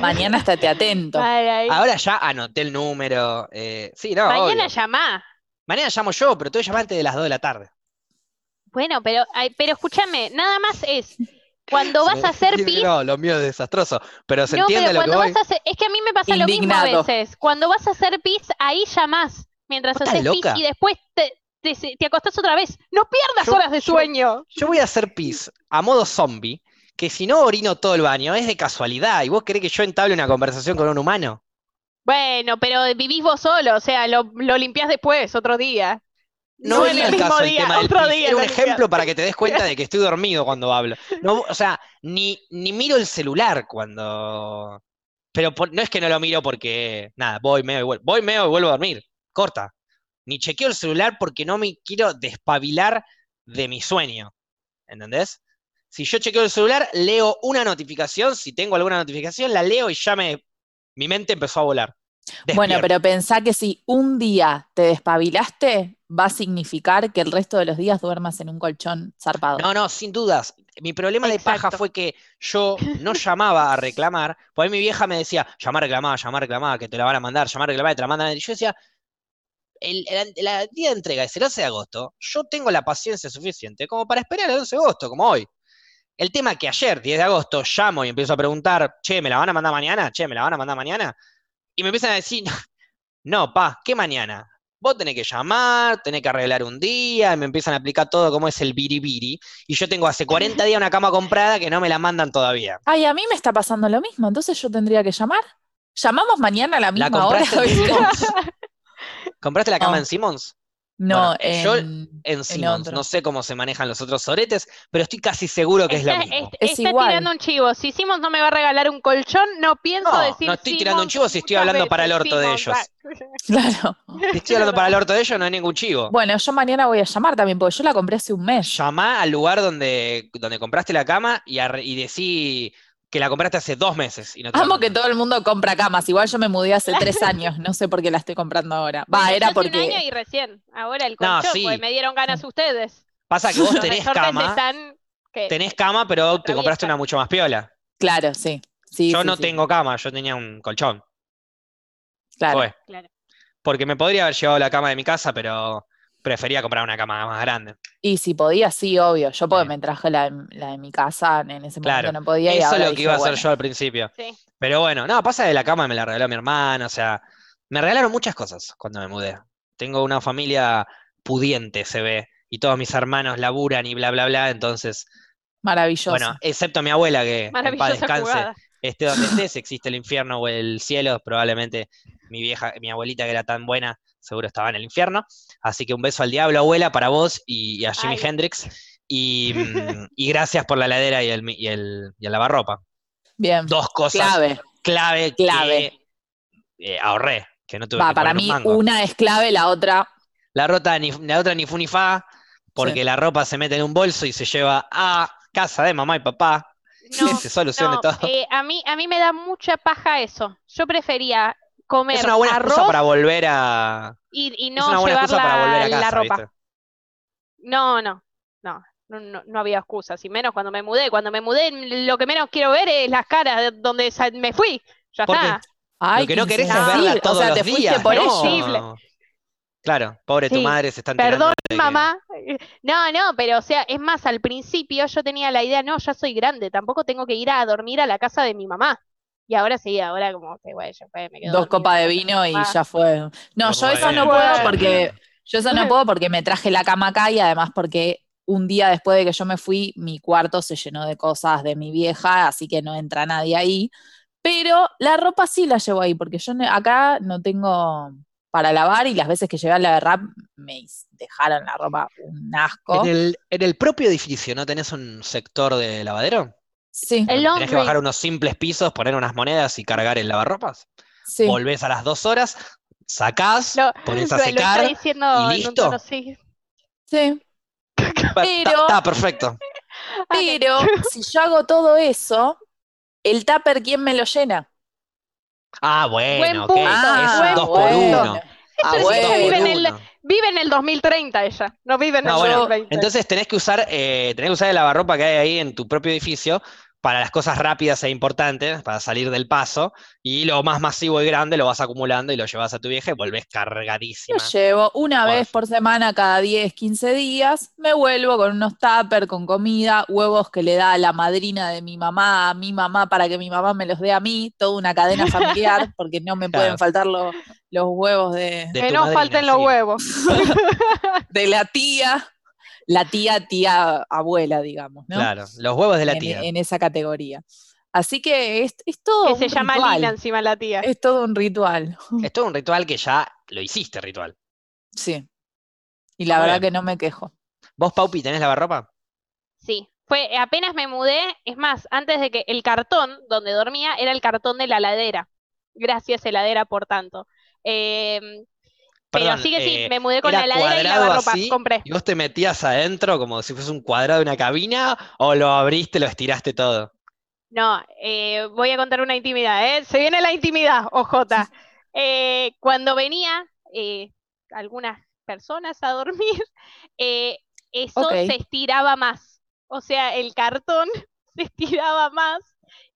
Mañana estate atento. Ahora ya anoté el número. eh, sí, no, Mañana obvio. llamá. Mañana llamo yo, pero a llamar antes de las 2 de la tarde. Bueno, pero, ay, pero escúchame, nada más es cuando vas a hacer pis. No, lo mío es desastroso. Pero se No, entiende pero lo que voy. vas a hacer, es que a mí me pasa lo mismo a veces. Cuando vas a hacer pis, ahí llamás mientras ¿Vos estás haces pis y después te, te, te acostás otra vez. No pierdas Yo- horas de yo- sueño. Yo voy a hacer pis a modo zombie, que si no orino todo el baño es de casualidad. ¿Y vos querés que yo entable una conversación con un humano? Bueno, pero vivís vos solo, o sea, lo, lo limpiás después, otro día. No No venía el caso el día, tema del otro pis. día Era un ejemplo para que te des cuenta de que estoy dormido cuando hablo. No, o sea, ni, ni miro el celular cuando. Pero por- no es que no lo miro porque. Nada, voy, meo y vuelvo. Voy, meo y vuelvo a dormir. Corta. Ni chequeo el celular porque no me quiero despabilar de mi sueño. ¿Entendés? Si yo chequeo el celular, leo una notificación. Si tengo alguna notificación, la leo y ya me. Mi mente empezó a volar. Bueno, pero pensá que si un día te despabilaste, va a significar que el resto de los días duermas en un colchón zarpado. No, no, sin dudas. Mi problema de paja fue que yo no llamaba a reclamar, porque mi vieja me decía, llamar a reclamar, llamar a reclamar, que te la van a mandar, llamar a reclamar, que te la mandan. Y yo decía, el, el- la día de entrega es el 11 de agosto, yo tengo la paciencia suficiente como para esperar el 11 de agosto, como hoy. El tema que ayer, 10 de agosto, llamo y empiezo a preguntar, che, ¿me la van a mandar mañana? Che, ¿me la van a mandar mañana? Y me empiezan a decir, no, pa, ¿qué mañana? Vos tenés que llamar, tenés que arreglar un día, y me empiezan a aplicar todo como es el biribiri. Y yo tengo hace 40 días una cama comprada que no me la mandan todavía. Ay, a mí me está pasando lo mismo, entonces yo tendría que llamar. ¿Llamamos mañana a la ¿La misma hora? compraste en. Simmons? ¿Compraste la cama No. en Simmons? No, Bueno, yo en, En Simmons. No sé cómo se manejan los otros soretes, pero estoy casi seguro que es lo mismo. es- Es está igual. tirando un chivo. Si Simons no me va a regalar un colchón, no pienso No, decir no estoy tirando un Simmons chivo si estoy hablando para el orto de Simmons, ellos. ah. Claro. Si estoy hablando para el orto de ellos, no hay ningún chivo. Bueno, yo mañana voy a llamar también, porque yo la compré hace un mes. Llamá al lugar donde, donde compraste la cama y, y decí que la compraste hace dos meses. Y no te Amo que todo el mundo compra camas. Igual yo me mudé hace tres años. No sé por qué la estoy comprando ahora. Va, Bueno, era yo hace un año porque. y recién. Ahora el No, colchón, sí. porque me dieron ganas ustedes. Pasa que vos tenés cama, están que- tenés cama, pero te compraste una mucho más piola. Claro, sí. sí Yo sí, no sí, tengo cama, yo tenía un colchón. Claro. Fue. Claro. Porque me podría haber llevado la cama de mi casa, pero prefería comprar una cama más grande. Y si podía, sí, obvio. Yo porque Sí. me traje la, de- la de mi casa, en ese Claro. momento no podía. y Eso es lo que iba a hacer bueno, yo al principio. Sí. Pero bueno, no, pasa de la cama me la regaló mi hermana, o sea, me regalaron muchas cosas cuando me mudé. Tengo una familia pudiente, se ve, y todos mis hermanos laburan y bla, bla, bla, entonces, Maravilloso. bueno, excepto mi abuela que en paz descanse, jugada. esté donde esté, si existe el infierno o el cielo, probablemente mi vieja, mi abuelita que era tan buena, seguro estaba en el infierno. Así que un beso al diablo, abuela, para vos y, y a Jimi Ay. Hendrix. Y, mm, y gracias por la heladera y el, mi- y el, y el lavarropa. Bien. Dos cosas Clave. clave, Clave. que eh, ahorré, que no tuve Va, que para un mí, una es clave, la otra. La, rota ni, la otra ni fu ni fa, porque Sí. la ropa se mete en un bolso y se lleva a casa de mamá y papá. No, no, de todo. eh, a mí, a mí me da mucha paja eso. Yo prefería comer es una buena arroz excusa para volver a. y, y es no una buena llevar excusa para la, volver a la casa, ropa. ¿viste? No, no, no, no, no, no había excusas, y menos cuando me mudé. Cuando me mudé, lo que menos quiero ver es las caras de donde me fui. Ya Porque está. Ay, Lo que no querés es verla O todos sea, los te días. por no. Claro, pobre tu Sí, madre se está Perdón, de que- mamá. No, no, pero o sea, es más, al principio yo tenía la idea, no, ya soy grande, tampoco tengo que ir a dormir a la casa de mi mamá. Y ahora sí, ahora como que, güey, ya fue, me quedo Dos copas de vino y ya fue. No, yo eso no puedo porque yo eso no puedo porque me traje la cama acá y además porque un día después de que yo me fui, mi cuarto se llenó de cosas de mi vieja, así que no entra nadie ahí. Pero la ropa sí la llevo ahí porque yo no- acá no tengo para lavar y las veces que llevé a la rap me dejaron la ropa un asco. En el, en el propio edificio, ¿no tenés un sector de lavadero? Sí, El Tenés que bajar unos simples pisos, poner unas monedas y cargar el lavarropas. sí. Volvés a las dos horas, sacás, Lo, pones a lo- lo está secar. diciendo y en un listo. tono. Sí. ta- pero- Está perfecto. Pero si yo hago todo eso, el tupper, ¿quién me lo llena? Ah, bueno, ok. punto, es un 2 por punto. 1 Ah, sí bueno. vive en el, vive en el 2030 ella, no vive en el No, bueno, 2020. entonces tenés que usar, eh, tenés que usar el lavarropa que hay ahí en tu propio edificio para las cosas rápidas e importantes, para salir del paso, y lo más masivo y grande lo vas acumulando y lo llevas a tu vieja y volvés Lo cargadísima. llevo una Por vez por semana, cada 10, 15 días. Me vuelvo con unos tupper, con comida, huevos que le da la madrina de mi mamá a mi mamá para que mi mamá me los dé a mí. Toda una cadena familiar, porque no me Claro. pueden faltar los, los huevos de, De que no madrina, falten los huevos. de la tía. La tía, tía, abuela, digamos, ¿no? Claro, los huevos de la en, tía. en esa categoría. Así que es, es todo que un se llama ritual. Lina encima la tía. Es todo un ritual. Es todo un ritual que ya lo hiciste ritual. Sí. Y la Muy verdad bien. que no me quejo. ¿Vos, Paupi, tenés lavarropa? Sí, fue apenas me mudé, es más, antes de que el cartón donde dormía era el cartón de la heladera. Gracias, heladera, por tanto. Pero sí que sí, eh, me mudé con ¿era la heladera y lavarropa, así? compré. ¿Y vos te metías adentro como si fuese un cuadrado de una cabina o lo abriste, lo estiraste todo? No, eh, voy a contar una intimidad, ¿eh? Se viene la intimidad, OJ. Eh, cuando venía eh, algunas personas a dormir, eh, eso se estiraba más. O sea, el cartón se estiraba más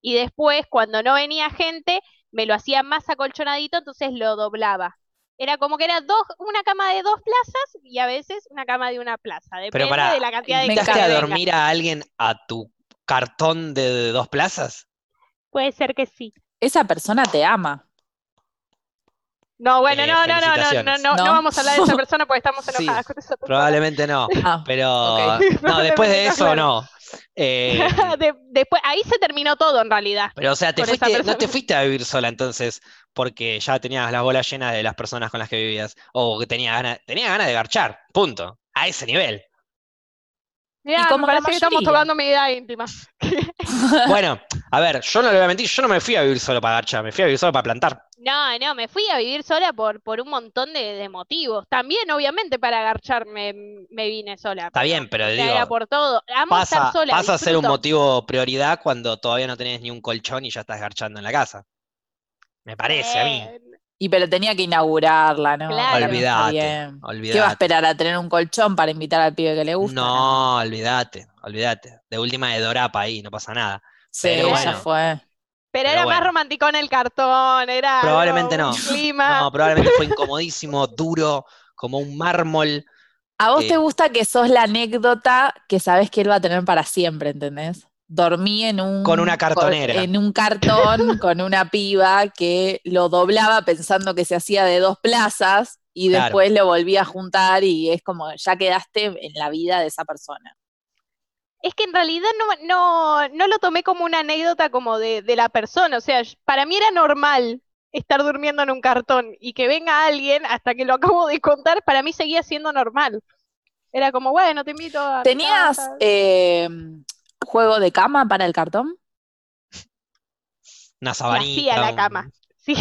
y después, cuando no venía gente, me lo hacía más acolchonadito, entonces lo doblaba. Era como que era dos, una cama de dos plazas y a veces una cama de una plaza. Depende pará, de la cantidad de me ¿Invitaste a dormir a alguien a tu cartón de, de dos plazas? Puede ser que sí. Esa persona te ama. No, bueno, Eh, no, no, no, no, no, no, no No. vamos a hablar de esa persona porque estamos Sí, enojadas con esa persona. Probablemente no, Ah, pero no, después de eso no. Eh, De- después, ahí se terminó todo en realidad. pero o sea, te fuiste, no te fuiste a vivir sola entonces porque ya tenías las bolas llenas de las personas con las que vivías o que tenías ganas, tenías ganas de garchar, punto, a ese nivel. Mirá, como me la parece que estamos tocando mi vida íntima. Bueno, a ver, yo no le voy a mentir, yo no me fui a vivir solo para garchar, me fui a vivir solo para plantar. No, no, me fui a vivir sola por, por un montón de, de motivos. También, obviamente, para agarchar me, me vine sola. Está bien, pero digo, era por todo. Amo Pasa, estar sola, pasa a ser un motivo prioridad cuando todavía no tenés ni un colchón y ya estás garchando en la casa. Me parece a mí. Eh, Y pero tenía que inaugurarla, ¿no? Claro. Olvídate. ¿Qué va a esperar a tener un colchón para invitar al pibe que le gusta? No, olvídate, olvídate. De última de Dorapa ahí, no pasa nada. Sí, pero ya bueno. fue. Pero, Pero era bueno. más romántico en el cartón, era Probablemente no. clima. No, probablemente fue incomodísimo, duro, como un mármol. ¿A vos Eh, te gusta que sos la anécdota que sabes que él va a tener para siempre, ¿entendés? Dormí en un, Con una cartonera. En un cartón con una piba que lo doblaba pensando que se hacía de dos plazas y Claro. después lo volvía a juntar y es como ya quedaste en la vida de esa persona. Es que en realidad no, no, no lo tomé como una anécdota como de, de la persona. O sea, para mí era normal estar durmiendo en un cartón y que venga alguien hasta que lo acabo de contar, para mí seguía siendo normal. Era como, bueno, te invito a ¿Tenías eh, juego de cama para el cartón? Una sabanita. hacía la cama. Sí.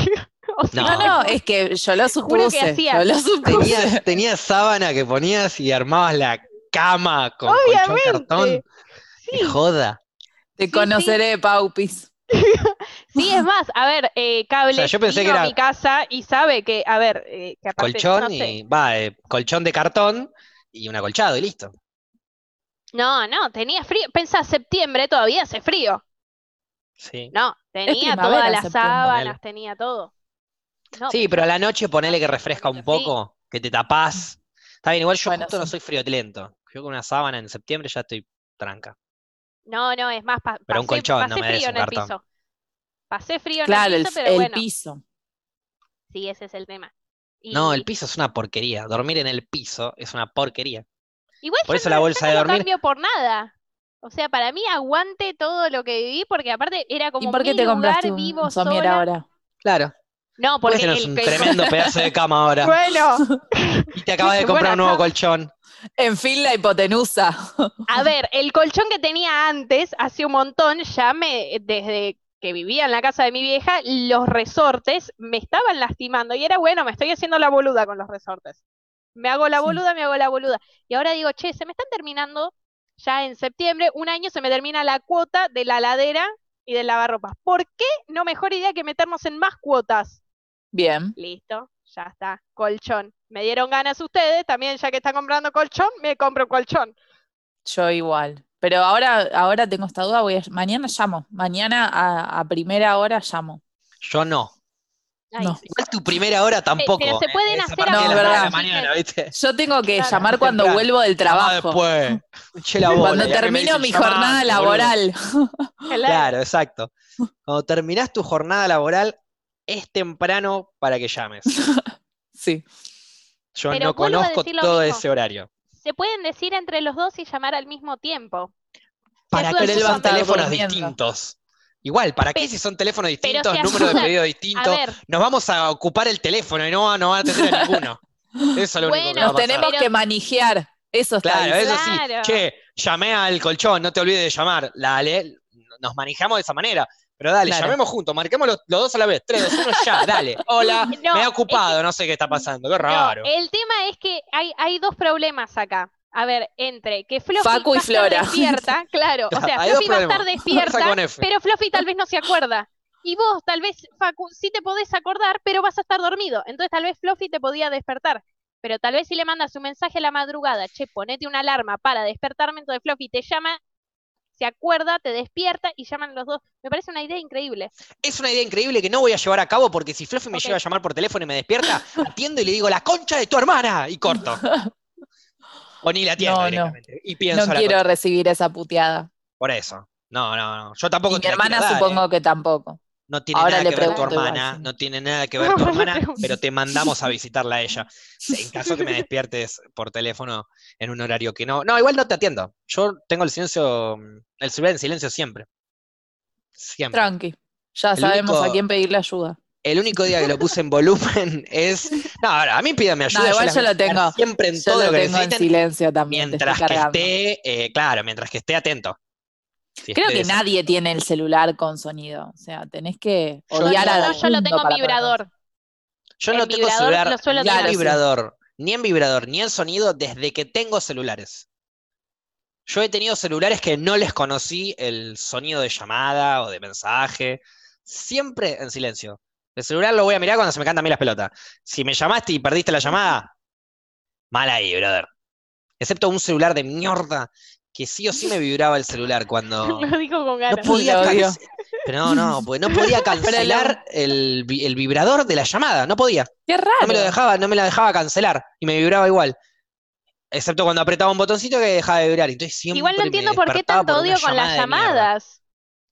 O sea, No. No, no, es que yo lo supuse. Yo lo supuse. Tenías, tenías sábana que ponías y armabas la cama con colchón cartón. Obviamente. Qué Sí. joda. Te sí. conoceré, Paupis. Sí, es más, a ver, eh, Cable O sea, yo pensé que a era- mi casa y sabe que, a ver, eh, que aparte, Colchón no sé. y. Va, eh, colchón de cartón y un acolchado y listo. No, no, tenía frío. Pensá, septiembre todavía hace frío. Sí. No, tenía todas las sábanas, tenía todo. No, Sí, pero a la noche ponele que refresca un Sí. poco, que te tapás. Está bien, igual yo Bueno, justo no soy friolento. Yo con una sábana en septiembre ya estoy tranca. No, no, es más, pa- Pero un pasé, colchón, no pasé me frío un en el cartón. piso. Pasé frío Claro, en el, el piso, pero el bueno, piso. sí, ese es el tema. No, el piso es una porquería. Dormir en el piso es una porquería. Igual por yo eso no, la bolsa de dormir- cambio por nada. O sea, para mí aguante todo lo que viví, porque aparte era como ¿Y por qué mi te lugar, compraste vivo un somier sola. ahora? Claro. No, Porque el, un el- tremendo pedazo de cama ahora. Bueno, Y te acabas de comprar un nuevo colchón. En fin, la hipotenusa. a ver, el colchón que tenía antes, hace un montón, ya me, desde que vivía en la casa de mi vieja, los resortes me estaban lastimando. Y era bueno, me estoy haciendo la boluda con los resortes. Me hago la Sí. boluda, me hago la boluda. Y ahora digo, che, se me están terminando ya en septiembre, un año se me termina la cuota de la ladera y del lavarropas. ¿Por qué no mejor idea que meternos en más cuotas? Bien. Listo, ya está. Colchón. Me dieron ganas ustedes, también ya que están comprando colchón, me compro colchón. Yo igual. Pero ahora, ahora tengo esta duda, voy a- mañana llamo. Mañana a, a primera hora llamo. Yo no. No. sí. Igual tu primera hora tampoco. pero se ¿eh? pueden Esa hacer No, verdad. una de la mañana, ¿viste? Yo tengo que Claro. llamar cuando vuelvo del trabajo. después. Che la bola, Cuando que termino mi jornada laboral. Claro. Exacto. Cuando terminás tu jornada laboral, es temprano para que llames. Sí. Yo Pero no conozco todo ese horario. Se pueden decir entre los dos y llamar al mismo tiempo. ¿Para ayudan qué él si va a son estar teléfonos durmiendo. distintos? Igual, ¿para qué si son teléfonos distintos, si número de pedido A distinto? ver, Nos vamos a ocupar el teléfono y no, no van a atender a ninguno. Eso es lo único que Bueno, va a pasar. tenemos Pero- que manijear. Eso está Claro, diciendo. eso sí. Claro. Che, llamé al colchón, no te olvides de llamar. Dale, nos manejamos de esa manera. Pero dale, Claro. llamemos juntos, marquemos los, los dos a la vez. 3, 2, 1, ya, dale. Hola, No, me he es ocupado, no sé qué está pasando, qué no, raro. el tema es que hay, hay dos problemas acá. A ver, entre que Fluffy Facu y va a estar despierta, claro, o sea, Hay dos Fluffy va a estar problemas. despierta, pero Fluffy tal vez no se acuerda. Y vos, tal vez, Facu, sí te podés acordar, pero vas a estar dormido. Entonces, tal vez Fluffy te podía despertar. Pero tal vez si le mandas un mensaje a la madrugada, che, ponete una alarma para despertarme, entonces Fluffy te llama, se acuerda, te despierta y llaman los dos. Me parece una idea increíble. Es una idea increíble que no voy a llevar a cabo porque si Fluffy me Ok. llega a llamar por teléfono y me despierta, atiendo y le digo, la concha de tu hermana, y corto. O ni la atiendo No, no. directamente. Y pienso No quiero recibir esa puteada. Por eso. No, no, no. Yo tampoco Y mi hermana dar, ¿eh? supongo que tampoco. No tiene Ahora nada que ver tu hermana, no tiene nada que ver tu hermana, pero te mandamos a visitarla a ella. En caso que me despiertes por teléfono en un horario que no. No, igual no te atiendo. Yo tengo el silencio, el celular en silencio siempre. Siempre. Tranqui. Ya El sabemos único- a quién pedirle ayuda. El único día que lo puse en volumen es. No, ahora, a mí pídame ayuda. No, igual yo lo tengo. Siempre en Yo todo lo lo que tengo en silencio también. mientras que cargando. esté, eh, claro, mientras que esté atento. Si Creo que nadie tiene el celular con sonido. O sea, tenés que Yo odiar no, a No, yo lo tengo en vibrador. Yo en no tengo vibrador celular ni en sí. vibrador, ni en vibrador, ni en sonido desde que tengo celulares. Yo he tenido celulares que no les conocí el sonido de llamada o de mensaje. Siempre en silencio. El celular lo voy a mirar cuando se me cantan a mí las pelotas. Si me llamaste y perdiste la llamada, mal ahí, brother. Excepto un celular de mierda que sí o sí me vibraba el celular cuando. Lo digo con No ganas. podía Lo odio. cance- Pero no, no, pues no podía cancelar el, vi- el vibrador de la llamada, no podía. Qué No raro. me lo dejaba, no me la dejaba cancelar y me vibraba igual. Excepto cuando apretaba un botoncito que dejaba de vibrar. Entonces siempre Igual no entiendo por qué tanto por odio con las llamadas.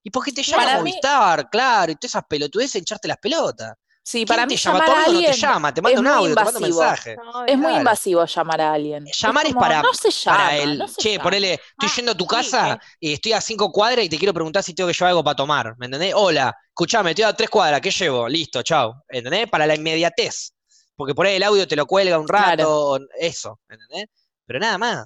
Y porque te llama Para mí- Movistar, claro, y todas esas pelotudeces hincharte las pelotas. Sí, ¿Quién para te mí llama? llamar a no alguien te llama, te manda un audio, te manda un invasivo. mensaje. No, es muy invasivo llamar a alguien. Llamar es como, para- No se llama. Para el, no se che, llama. ponele, estoy Ah, yendo a tu sí, casa y estoy a cinco cuadras y te quiero preguntar si tengo que llevar algo para tomar, ¿me entendés? Hola, escuchame, estoy a tres cuadras, ¿qué llevo? Listo, chao, ¿entendés? Para la inmediatez, porque por ahí el audio te lo cuelga un rato, Claro. o ¿entendés? ¿entendés? Pero nada más.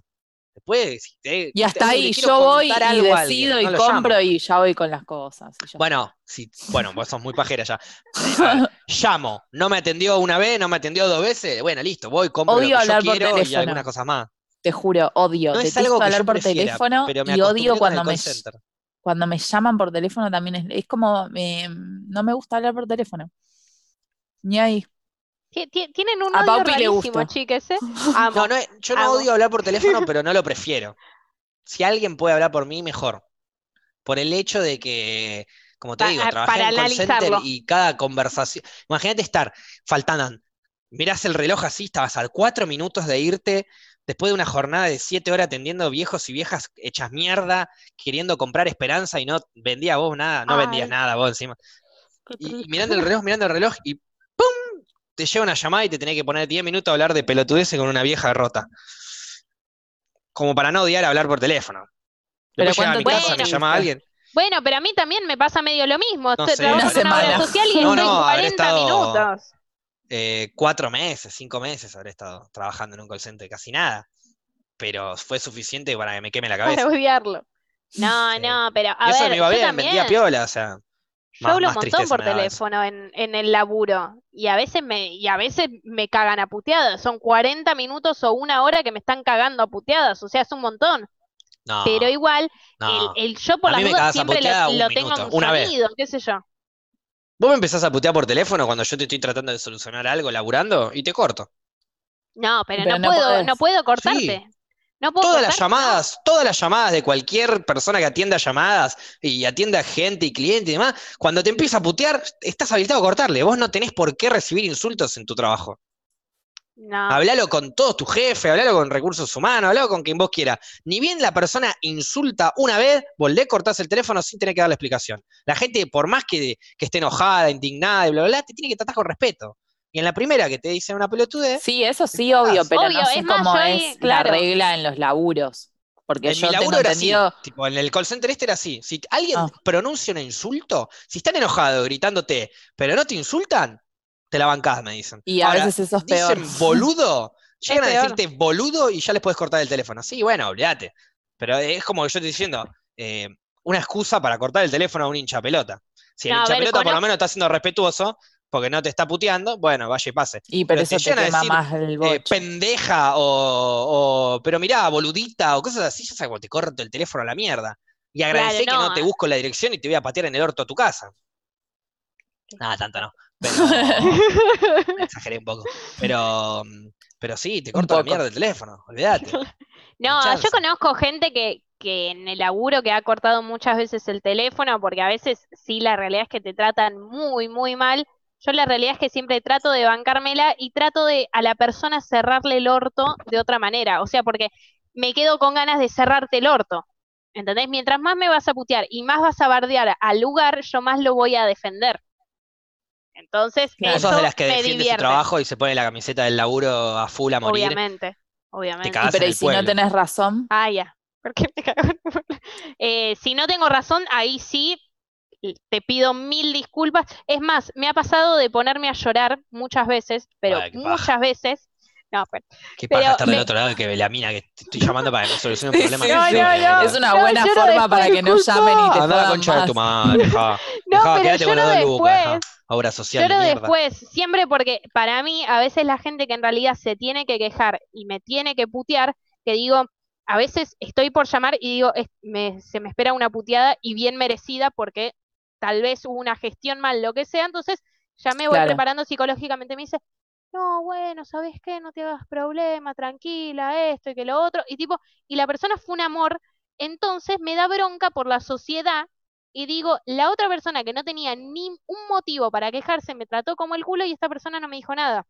Después, te- Y hasta te- ahí yo voy y decido alguien, y no compro y ya voy con las cosas. y Bueno, si, bueno, vos sos muy pajera ya. Llamo, no me atendió una vez, no me atendió dos veces, bueno, listo, voy, compro Odio lo que hablar yo por quiero y teléfono. algunas cosas más. Te juro, odio. No es algo que hablar yo por prefiera, teléfono pero me y odio cuando me, cuando me llaman por teléfono también. Es, es como, no me gusta hablar por teléfono. Ni ahí. Ti- ti- Tienen un A odio Paupi le rarísimo, gusta. chiques, ¿eh? No, no, yo no Amo. odio hablar por teléfono, pero no lo prefiero. Si alguien puede hablar por mí, mejor. Por el hecho de que, como te Pa- digo, ah, trabajé para en call center y cada conversación. Imagínate estar, faltando, mirás el reloj así, estabas a cuatro minutos de irte después de una jornada de siete horas atendiendo viejos y viejas hechas mierda, queriendo comprar esperanza y no vendía vos nada, no vendías nada vos encima. Y, y mirando el reloj, mirando el reloj y. Te llega una llamada y te tenés que poner 10 minutos a hablar de pelotudeces con una vieja rota. Como para no odiar hablar por teléfono. Pero llegaba a mi ¿cuánto casa, me llamaba estuviste? alguien. Bueno, pero a mí también me pasa medio lo mismo. No sé, una en una obra semana. social y No, estoy no, habré 40 estado- minutos. Eh, cuatro meses, cinco meses habré estado trabajando en un call center, casi nada. Pero fue suficiente para que me queme la Para cabeza. odiarlo. No, Sí. no, pero a eso ver, me iba bien, también. vendía piola, o sea. Yo hablo un montón por teléfono en, en el laburo y a veces me y a veces me cagan a puteadas. Son 40 minutos o una hora que me están cagando a puteadas, o sea, es un montón. No, pero igual, no. el, el yo por A las dudas siempre lo, un lo tengo una vez. sonido, qué sé yo. Vos me empezás a putear por teléfono cuando yo te estoy tratando de solucionar algo laburando y te corto. No, pero, Pero no, no puedo, podés. no puedo cortarte. No puedo Todas las llamadas, todas las llamadas de cualquier persona que atienda llamadas y atienda gente y cliente y demás, cuando te empieza a putear, estás habilitado a cortarle. Vos no tenés por qué recibir insultos en tu trabajo. No. Hablalo con todos tus jefes, hablalo con recursos humanos, hablalo con quien vos quieras. Ni bien la persona insulta una vez, le cortás el teléfono sin tener que darle explicación. La gente, por más que, que esté enojada, indignada y bla, bla, bla, te tiene que tratar con respeto. Y en la primera que te dice una pelotudez, Sí, eso sí, obvio, pero Obvio, no sé es cómo ahí- es claro. la regla en los laburos. Porque en yo mi tengo laburo era así. entendido. Tipo, en el call center este era así. Si alguien Ah. pronuncia un insulto, si están enojados gritándote, pero no te insultan, te la bancás, me dicen. Y a Ahora, veces eso es peor. Dicen boludo, llegan a decirte boludo y ya les puedes cortar el teléfono. Sí, bueno, olvídate. Pero es como yo te estoy diciendo, eh, una excusa para cortar el teléfono a un hincha pelota. Si el No, hincha ver, pelota por lo menos está siendo respetuoso, porque no te está puteando, bueno, vaya y pase. Y pero pero te eso te a quema decir, más el Eh, boche. pendeja o, o- pero mirá, boludita o cosas así, yo sabes, te corto el teléfono a la mierda. Y agradecí que no. no te busco la dirección y te voy a patear en el orto a tu casa. Nada, tanto no. Pero exageré un poco. Pero, pero sí, te corto la mierda el teléfono, olvídate. No, yo conozco gente que, que en el laburo que ha cortado muchas veces el teléfono, porque a veces sí la realidad es que te tratan muy, muy mal. Yo la realidad es que siempre trato de bancármela y trato de a la persona cerrarle el orto de otra manera. O sea, porque me quedo con ganas de cerrarte el orto. ¿Entendés? Mientras más me vas a putear y más vas a bardear al lugar, yo más lo voy a defender. Entonces, Claro. Vos sos eso de las que defiende su trabajo y se pone la camiseta del laburo a full a morir. obviamente. Obviamente. cagás Pero en y el si no tenés razón, Ah, ya. ¿Por qué me cago en- Eh, si no tengo razón, ahí sí te pido mil disculpas. Es más, me ha pasado de ponerme a llorar muchas veces, pero Ay, qué paja. muchas veces. No, pero Qué Pero paja estar del me- otro lado que la mina que estoy llamando para que me solucione un problema. sí, que No, yo no, no. es una No, buena forma para que no llamen y te Anda la concha de tu madre. No, Dejá, pero quédate con lloro después. Obra social Lloro de después, siempre porque para mí a veces la gente que en realidad se tiene que quejar y me tiene que putear, que digo, a veces estoy por llamar y digo, es- me- se me espera una puteada y bien merecida porque tal vez hubo una gestión mal, lo que sea, entonces ya me voy Claro. preparando psicológicamente, me dice, no, bueno, ¿sabes qué? No te hagas problema, tranquila, esto y que lo otro, y tipo, y la persona fue un amor, entonces me da bronca por la sociedad y digo, la otra persona que no tenía ni un motivo para quejarse me trató como el culo y esta persona no me dijo nada.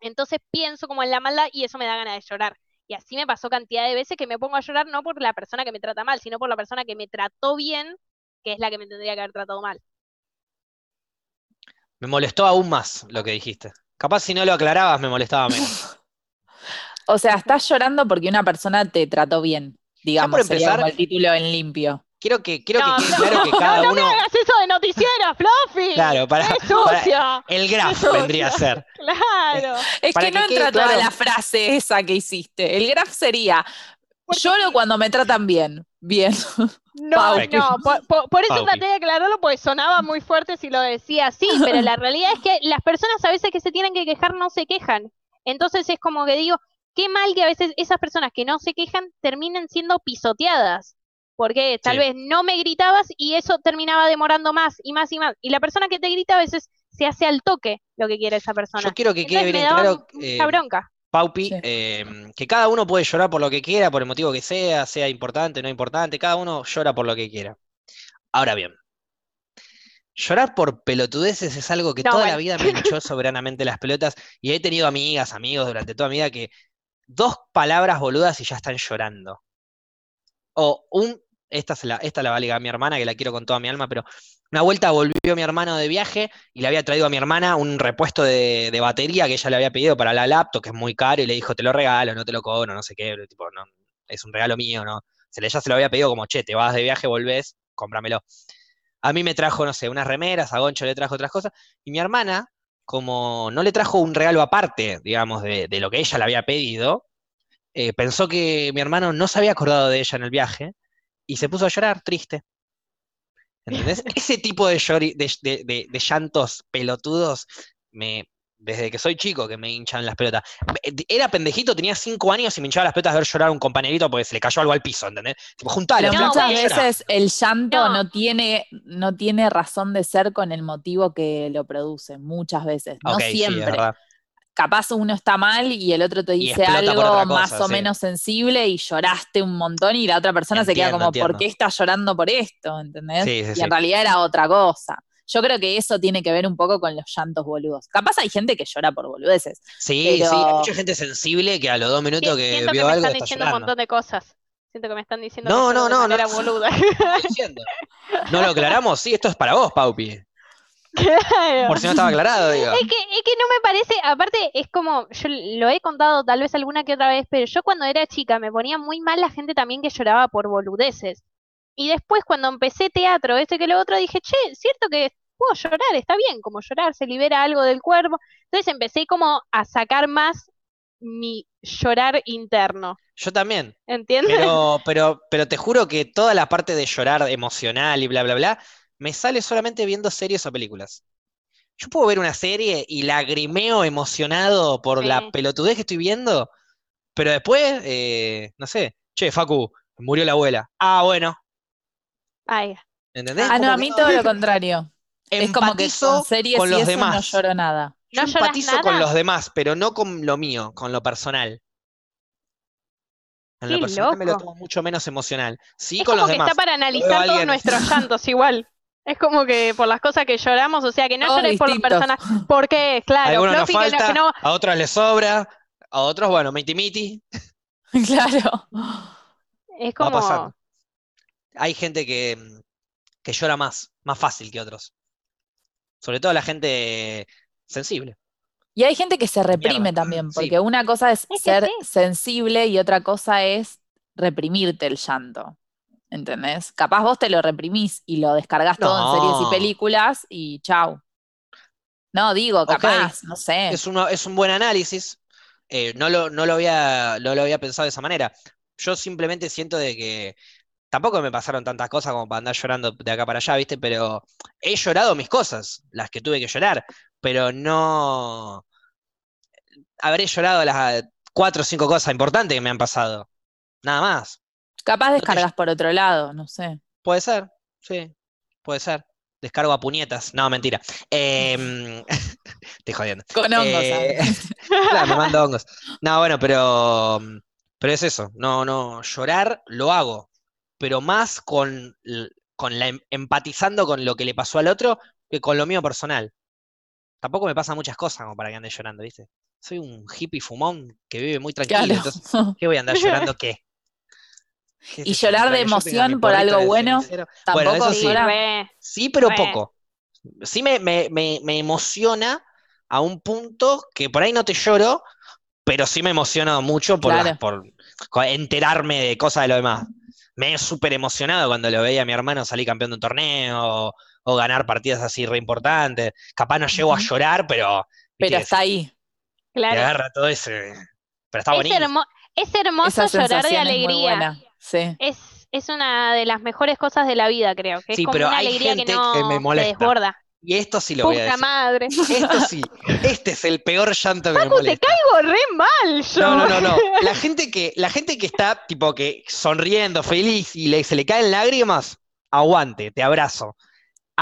Entonces pienso como en la maldad y eso me da ganas de llorar. Y así me pasó cantidad de veces que me pongo a llorar no por la persona que me trata mal, sino por la persona que me trató bien, que es la que me tendría que haber tratado mal. Me molestó aún más lo que dijiste. Capaz si no lo aclarabas me molestaba menos. O sea, estás llorando porque una persona te trató bien, digamos, por sería empezar- como el título en limpio. Quiero que, quiero No, que quede no, claro que no, cada no me uno. hagas eso de noticiera, Fluffy. Claro, para, ¡Qué para- el graph Qué vendría a ser. Claro. Es Para que que no entra toda claro. la frase esa que hiciste. El graph sería, lloro cuando me tratan bien. Bien. No, no, por, por- por eso traté de aclararlo porque sonaba muy fuerte si lo decía así, pero la realidad es que las personas a veces que se tienen que quejar no se quejan. Entonces es como que digo, qué mal que a veces esas personas que no se quejan terminen siendo pisoteadas. Porque tal Sí. vez no me gritabas y eso terminaba demorando más y más y más. Y la persona que te grita a veces se hace al toque lo que quiere esa persona. Yo quiero que quede Entonces bien me en daba claro, mucha eh, bronca. Paupi, Sí. eh, que cada uno puede llorar por lo que quiera, por el motivo que sea, sea importante, no importante, cada uno llora por lo que quiera. Ahora bien, llorar por pelotudeces es algo que No, toda la vida me hinchó soberanamente las pelotas y he tenido amigas, amigos durante toda mi vida que dos palabras boludas y ya están llorando. O un, esta, la, esta la a mi hermana, que la quiero con toda mi alma, pero una vuelta volvió mi hermano de viaje y le había traído a mi hermana un repuesto de, de batería que ella le había pedido para la laptop, que es muy caro, y le dijo, te lo regalo, no te lo cobro, no sé qué, tipo, no, es un regalo mío, ¿no? Se le, ya se lo había pedido como, che, te vas de viaje, volvés, cómpramelo. A mí me trajo, no sé, unas remeras, a Goncho le trajo otras cosas, y mi hermana, como no le trajo un regalo aparte, digamos, de, de lo que ella le había pedido, eh, pensó que mi hermano no se había acordado de ella en el viaje, y se puso a llorar, triste. ¿Entendés? Ese tipo de, llori- de, de- de- de llantos pelotudos me, desde que soy chico que me hinchan las pelotas. Era pendejito, tenía cinco años y me hinchaba las pelotas de ver llorar a un compañerito porque se le cayó algo al piso, ¿entendés? Tipo, juntalo. No, muchas veces el llanto No. no. tiene, no tiene razón de ser con el motivo que lo produce, muchas veces, no siempre. Capaz uno está mal y el otro te dice algo más o sí. menos sensible y lloraste un montón y la otra persona se queda Entiendo, como, ¿por qué estás llorando por esto? ¿Entendés? Sí, sí, y sí. en realidad era otra cosa. Yo creo que eso tiene que ver un poco con los llantos boludos. Capaz hay gente que llora por boludeces. Sí, Pero- sí, hay mucha gente sensible que a los dos minutos que Siento que me algo están está diciendo un montón de cosas. Siento que me están diciendo No, que no, no, no. manera boluda. Estoy diciendo. No lo aclaramos, sí, esto es para vos, Paupi. Claro. Por si no estaba aclarado, digo. Es que, es que no me parece, aparte es como, yo lo he contado tal vez alguna que otra vez, pero yo cuando era chica me ponía muy mal la gente también que lloraba por boludeces. Y después cuando empecé teatro, este que lo otro, dije, che, cierto que puedo llorar, está bien, como llorar, se libera algo del cuerpo. Entonces empecé como a sacar más mi llorar interno, Yo también. ¿entiendes? Pero, pero, pero te juro que toda la parte de llorar emocional y bla, bla, bla, me sale solamente viendo series o películas. Yo puedo ver una serie y lagrimeo emocionado por la Sí. pelotudez que estoy viendo, pero después, eh, no sé, che, Facu, murió la abuela. Ah, bueno, Ay, ¿entendés? Ah, no, a que mí todo lo contrario. Es como que con series con y los eso demás. no lloro nada. Yo ¿No empatizo con nada? los demás, pero no con lo mío, con lo personal. En lo Qué personal me lo loco. tomo mucho menos emocional. Sí, es con como los que demás. está para analizar todos alguien- nuestros llantos igual. Es como que por las cosas que lloramos, o sea, que no Todos llores por la distintos. persona. ¿Por qué? A Claro, algunos nos Floppy, que no- falta, que no, a otros les sobra, a otros, bueno, miti miti, claro. es va a como, pasar. Hay gente que, mm, que llora más, más fácil que otros. Sobre todo la gente sensible. Y hay gente que se reprime Mierda. también, Sí. porque una cosa es ser sí. sensible y otra cosa es reprimirte el llanto. ¿Entendés? Capaz vos te lo reprimís y lo descargas todo en series y películas y chau. No, digo, capaz, no sé. Es, uno, es un buen análisis. eh, no, lo, no, lo había, no lo había pensado de esa manera. Yo simplemente siento de que tampoco me pasaron tantas cosas como para andar llorando de acá para allá, ¿viste? Pero he llorado mis cosas, las que tuve que llorar, pero no habré llorado las cuatro o cinco cosas importantes que me han pasado. Nada más. Capaz te- descargas por otro lado, no sé. Puede ser, sí, puede ser. Descargo a puñetas. No, mentira. Em, estoy jodiendo. Con hongos, Eh. Claro, me mando hongos. No, bueno, pero, pero es eso. No, no, llorar lo hago, pero más con, con la em- empatizando con lo que le pasó al otro que con lo mío personal. Tampoco me pasan muchas cosas como para que ande llorando, ¿viste? Soy un hippie fumón que vive muy tranquilo, Claro. entonces, ¿qué voy a andar llorando qué? ¿Qué Y llorar de emoción por algo bueno. Tampoco Bueno, sí. re, Sí, pero Re. poco. Sí me, me, me, me emociona a un punto que por ahí no te lloro, pero sí me emociono mucho por, las- por enterarme de cosas de lo demás. Me he súper emocionado cuando lo veía a mi hermano salir campeón de un torneo o, o ganar partidas así re importantes. Capaz no llego a llorar, pero, Pero está ahí. te claro. agarra todo ese. Pero está Es, bonito. hermo- es hermoso llorar de alegría. Sí. Es, es una de las mejores cosas de la vida, creo. Que es Sí, como pero una hay alegría que no que me se molesta. desborda. Y esto sí lo voy a Puta decir. madre. Esto sí. Este es el peor llanto que me Facu, te molesta. caigo re mal yo. No, no, no, no. La gente que, la gente que está tipo que sonriendo, feliz y le, se le caen lágrimas, aguante, te abrazo.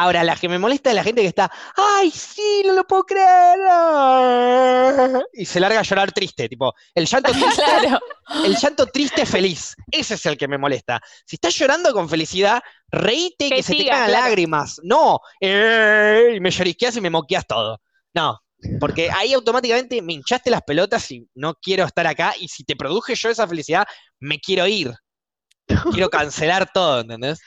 Ahora, la que me molesta es la gente que está, ¡ay, sí, no lo puedo creer! ah", Y se larga a llorar triste, tipo, el llanto triste, Claro. el llanto triste feliz. Ese es el que me molesta. Si estás llorando con felicidad, reíte que, Que se te claro. lágrimas. No, eh, y me llorisqueas y me moqueas todo. No, porque ahí automáticamente me hinchaste las pelotas y no quiero estar acá. Y si te produje yo esa felicidad, me quiero ir. Quiero cancelar todo, ¿entendés?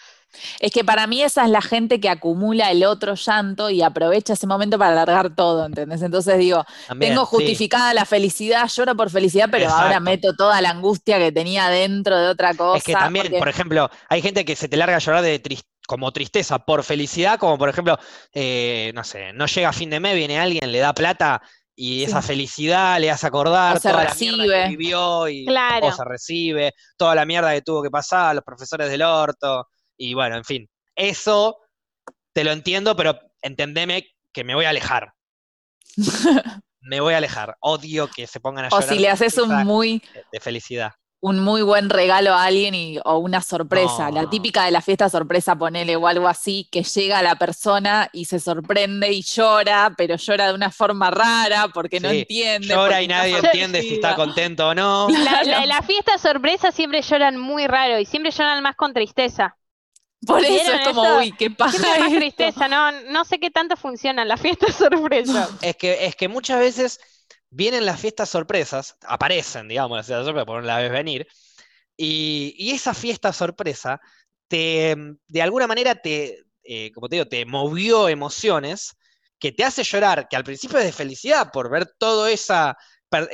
Es que para mí esa es la gente que acumula el otro llanto y aprovecha ese momento para alargar todo, ¿entendés? Entonces digo, También, tengo sí. justificada la felicidad, lloro por felicidad, pero ahora meto toda la angustia que tenía dentro de otra cosa. Es que también, porque- por ejemplo, hay gente que se te larga a llorar de tris- como tristeza por felicidad, como por ejemplo, eh, no sé, no llega a fin de mes, viene alguien, le da plata y Sí. esa felicidad le hace acordar O se toda la mierda recibe. que vivió y Claro. o se recibe, toda la mierda que tuvo que pasar, los profesores del orto, y bueno, en fin. Eso te lo entiendo, pero entendeme que me voy a alejar. me voy a alejar. Odio que se pongan a O llorar. si le haces un muy, de felicidad. un muy buen regalo a alguien y, o una sorpresa, la típica de la fiesta sorpresa, ponele o algo así, que llega la persona y se sorprende y llora, pero llora de una forma rara porque no entiende. Llora y nadie entiende si está contento o no. La, la la fiesta sorpresa siempre lloran muy raro y siempre lloran más con tristeza. Por eso ¿Vieron es como, uy, qué paja esto. tristeza, no, no sé qué tanto funcionan las fiestas sorpresas. Es que, es que muchas veces vienen las fiestas sorpresas, aparecen, digamos, las fiestas sorpresas, por la vez venir, y, y esa fiesta sorpresa te, de alguna manera te, eh, como te digo, te movió emociones que te hace llorar, que al principio es de felicidad por ver toda esa,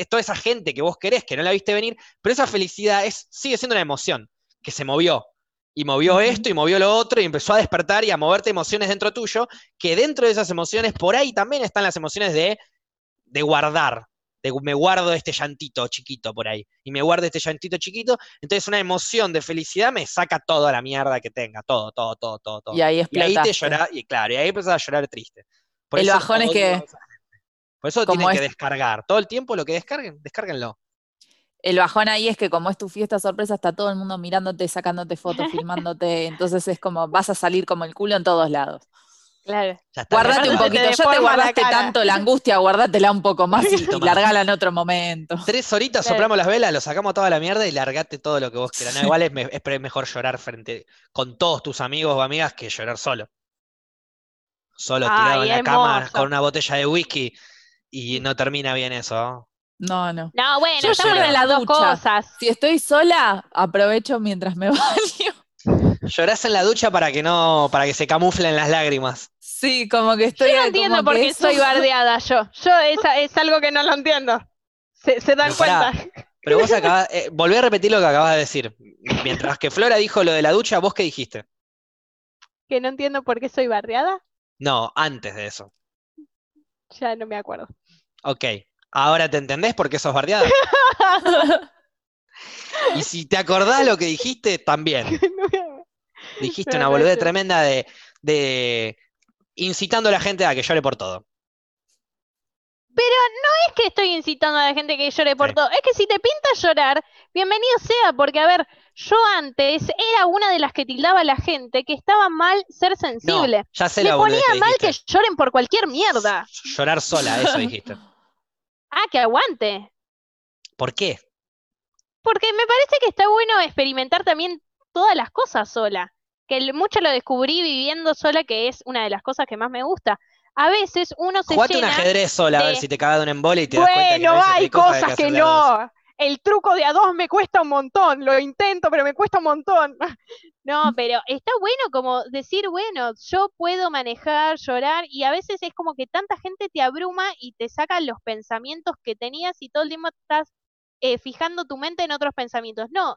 toda esa gente que vos querés, que no la viste venir, pero esa felicidad es, sigue siendo una emoción que se movió. Y movió esto y movió lo otro y empezó a despertar y a moverte emociones dentro tuyo, que dentro de esas emociones, por ahí también están las emociones de, de guardar, de me guardo este llantito chiquito por ahí, y me guardo este llantito chiquito, entonces una emoción de felicidad me saca toda la mierda que tenga, todo, todo, todo, todo, todo. Y ahí Y ahí explotaste. te llorás, y claro, y ahí empezás a llorar triste. Por El eso bajón es que-. Por eso tienen que es- descargar. Todo el tiempo lo que descarguen, descárguenlo. El bajón ahí es que como es tu fiesta sorpresa, está todo el mundo mirándote, sacándote fotos, filmándote, entonces es como vas a salir como el culo en todos lados. Claro. Guardate un poquito, ya te la guardaste tanto la angustia, guárdatela un poco más y, largala en otro momento. Tres horitas Claro. soplamos las velas, lo sacamos toda la mierda y largate todo lo que vos quieras. No, igual es, me- es pre- mejor llorar frente con todos tus amigos o amigas que llorar solo. Solo tirado Ay, en la cama con una botella de whisky y no termina bien eso. ¿No? No, no. No, bueno, Yo estamos en la las dos ducha. cosas. Si estoy sola, aprovecho mientras me baño. Llorás en la ducha para que no, para que se camuflen las lágrimas. Sí, como que estoy Yo no entiendo por qué estoy bardeada yo. Yo es, es algo que no lo entiendo. Se, se dan cuenta. Pero vos acabás, eh, volví a repetir lo que acabas de decir. Mientras que Flora dijo lo de la ducha, ¿vos qué dijiste? Que no entiendo por qué soy bardeada. No, antes de eso. Ya no me acuerdo. Ok. Ahora te entendés por qué sos bardeada. Y si te acordás lo que dijiste, también. Dijiste Pero una no boludez tremenda de, de incitando a la gente a que llore por todo. es que estoy incitando a la gente que llore por Sí. todo. Es que si te pinta llorar, bienvenido sea, porque a ver, yo antes era una de las que tildaba a la gente que estaba mal ser No, sensible. ya sé Me la ponía que mal que lloren por cualquier mierda. Llorar sola, eso dijiste. Ah, que aguante. ¿Por qué? Porque me parece que está bueno experimentar también todas las cosas sola. Que mucho lo descubrí viviendo sola, que es una de las cosas que más me gusta. A veces uno se Jugate un llena. ajedrez sola a ver si te cagas de un embole y te das cuenta que Bueno, hay cosas que no. El truco de a dos me cuesta un montón. Lo intento, pero me cuesta un montón. No, pero está bueno como decir, bueno, yo puedo manejar, llorar, y a veces es como que tanta gente te abruma y te saca los pensamientos que tenías y todo el tiempo estás eh, fijando tu mente en otros pensamientos. No,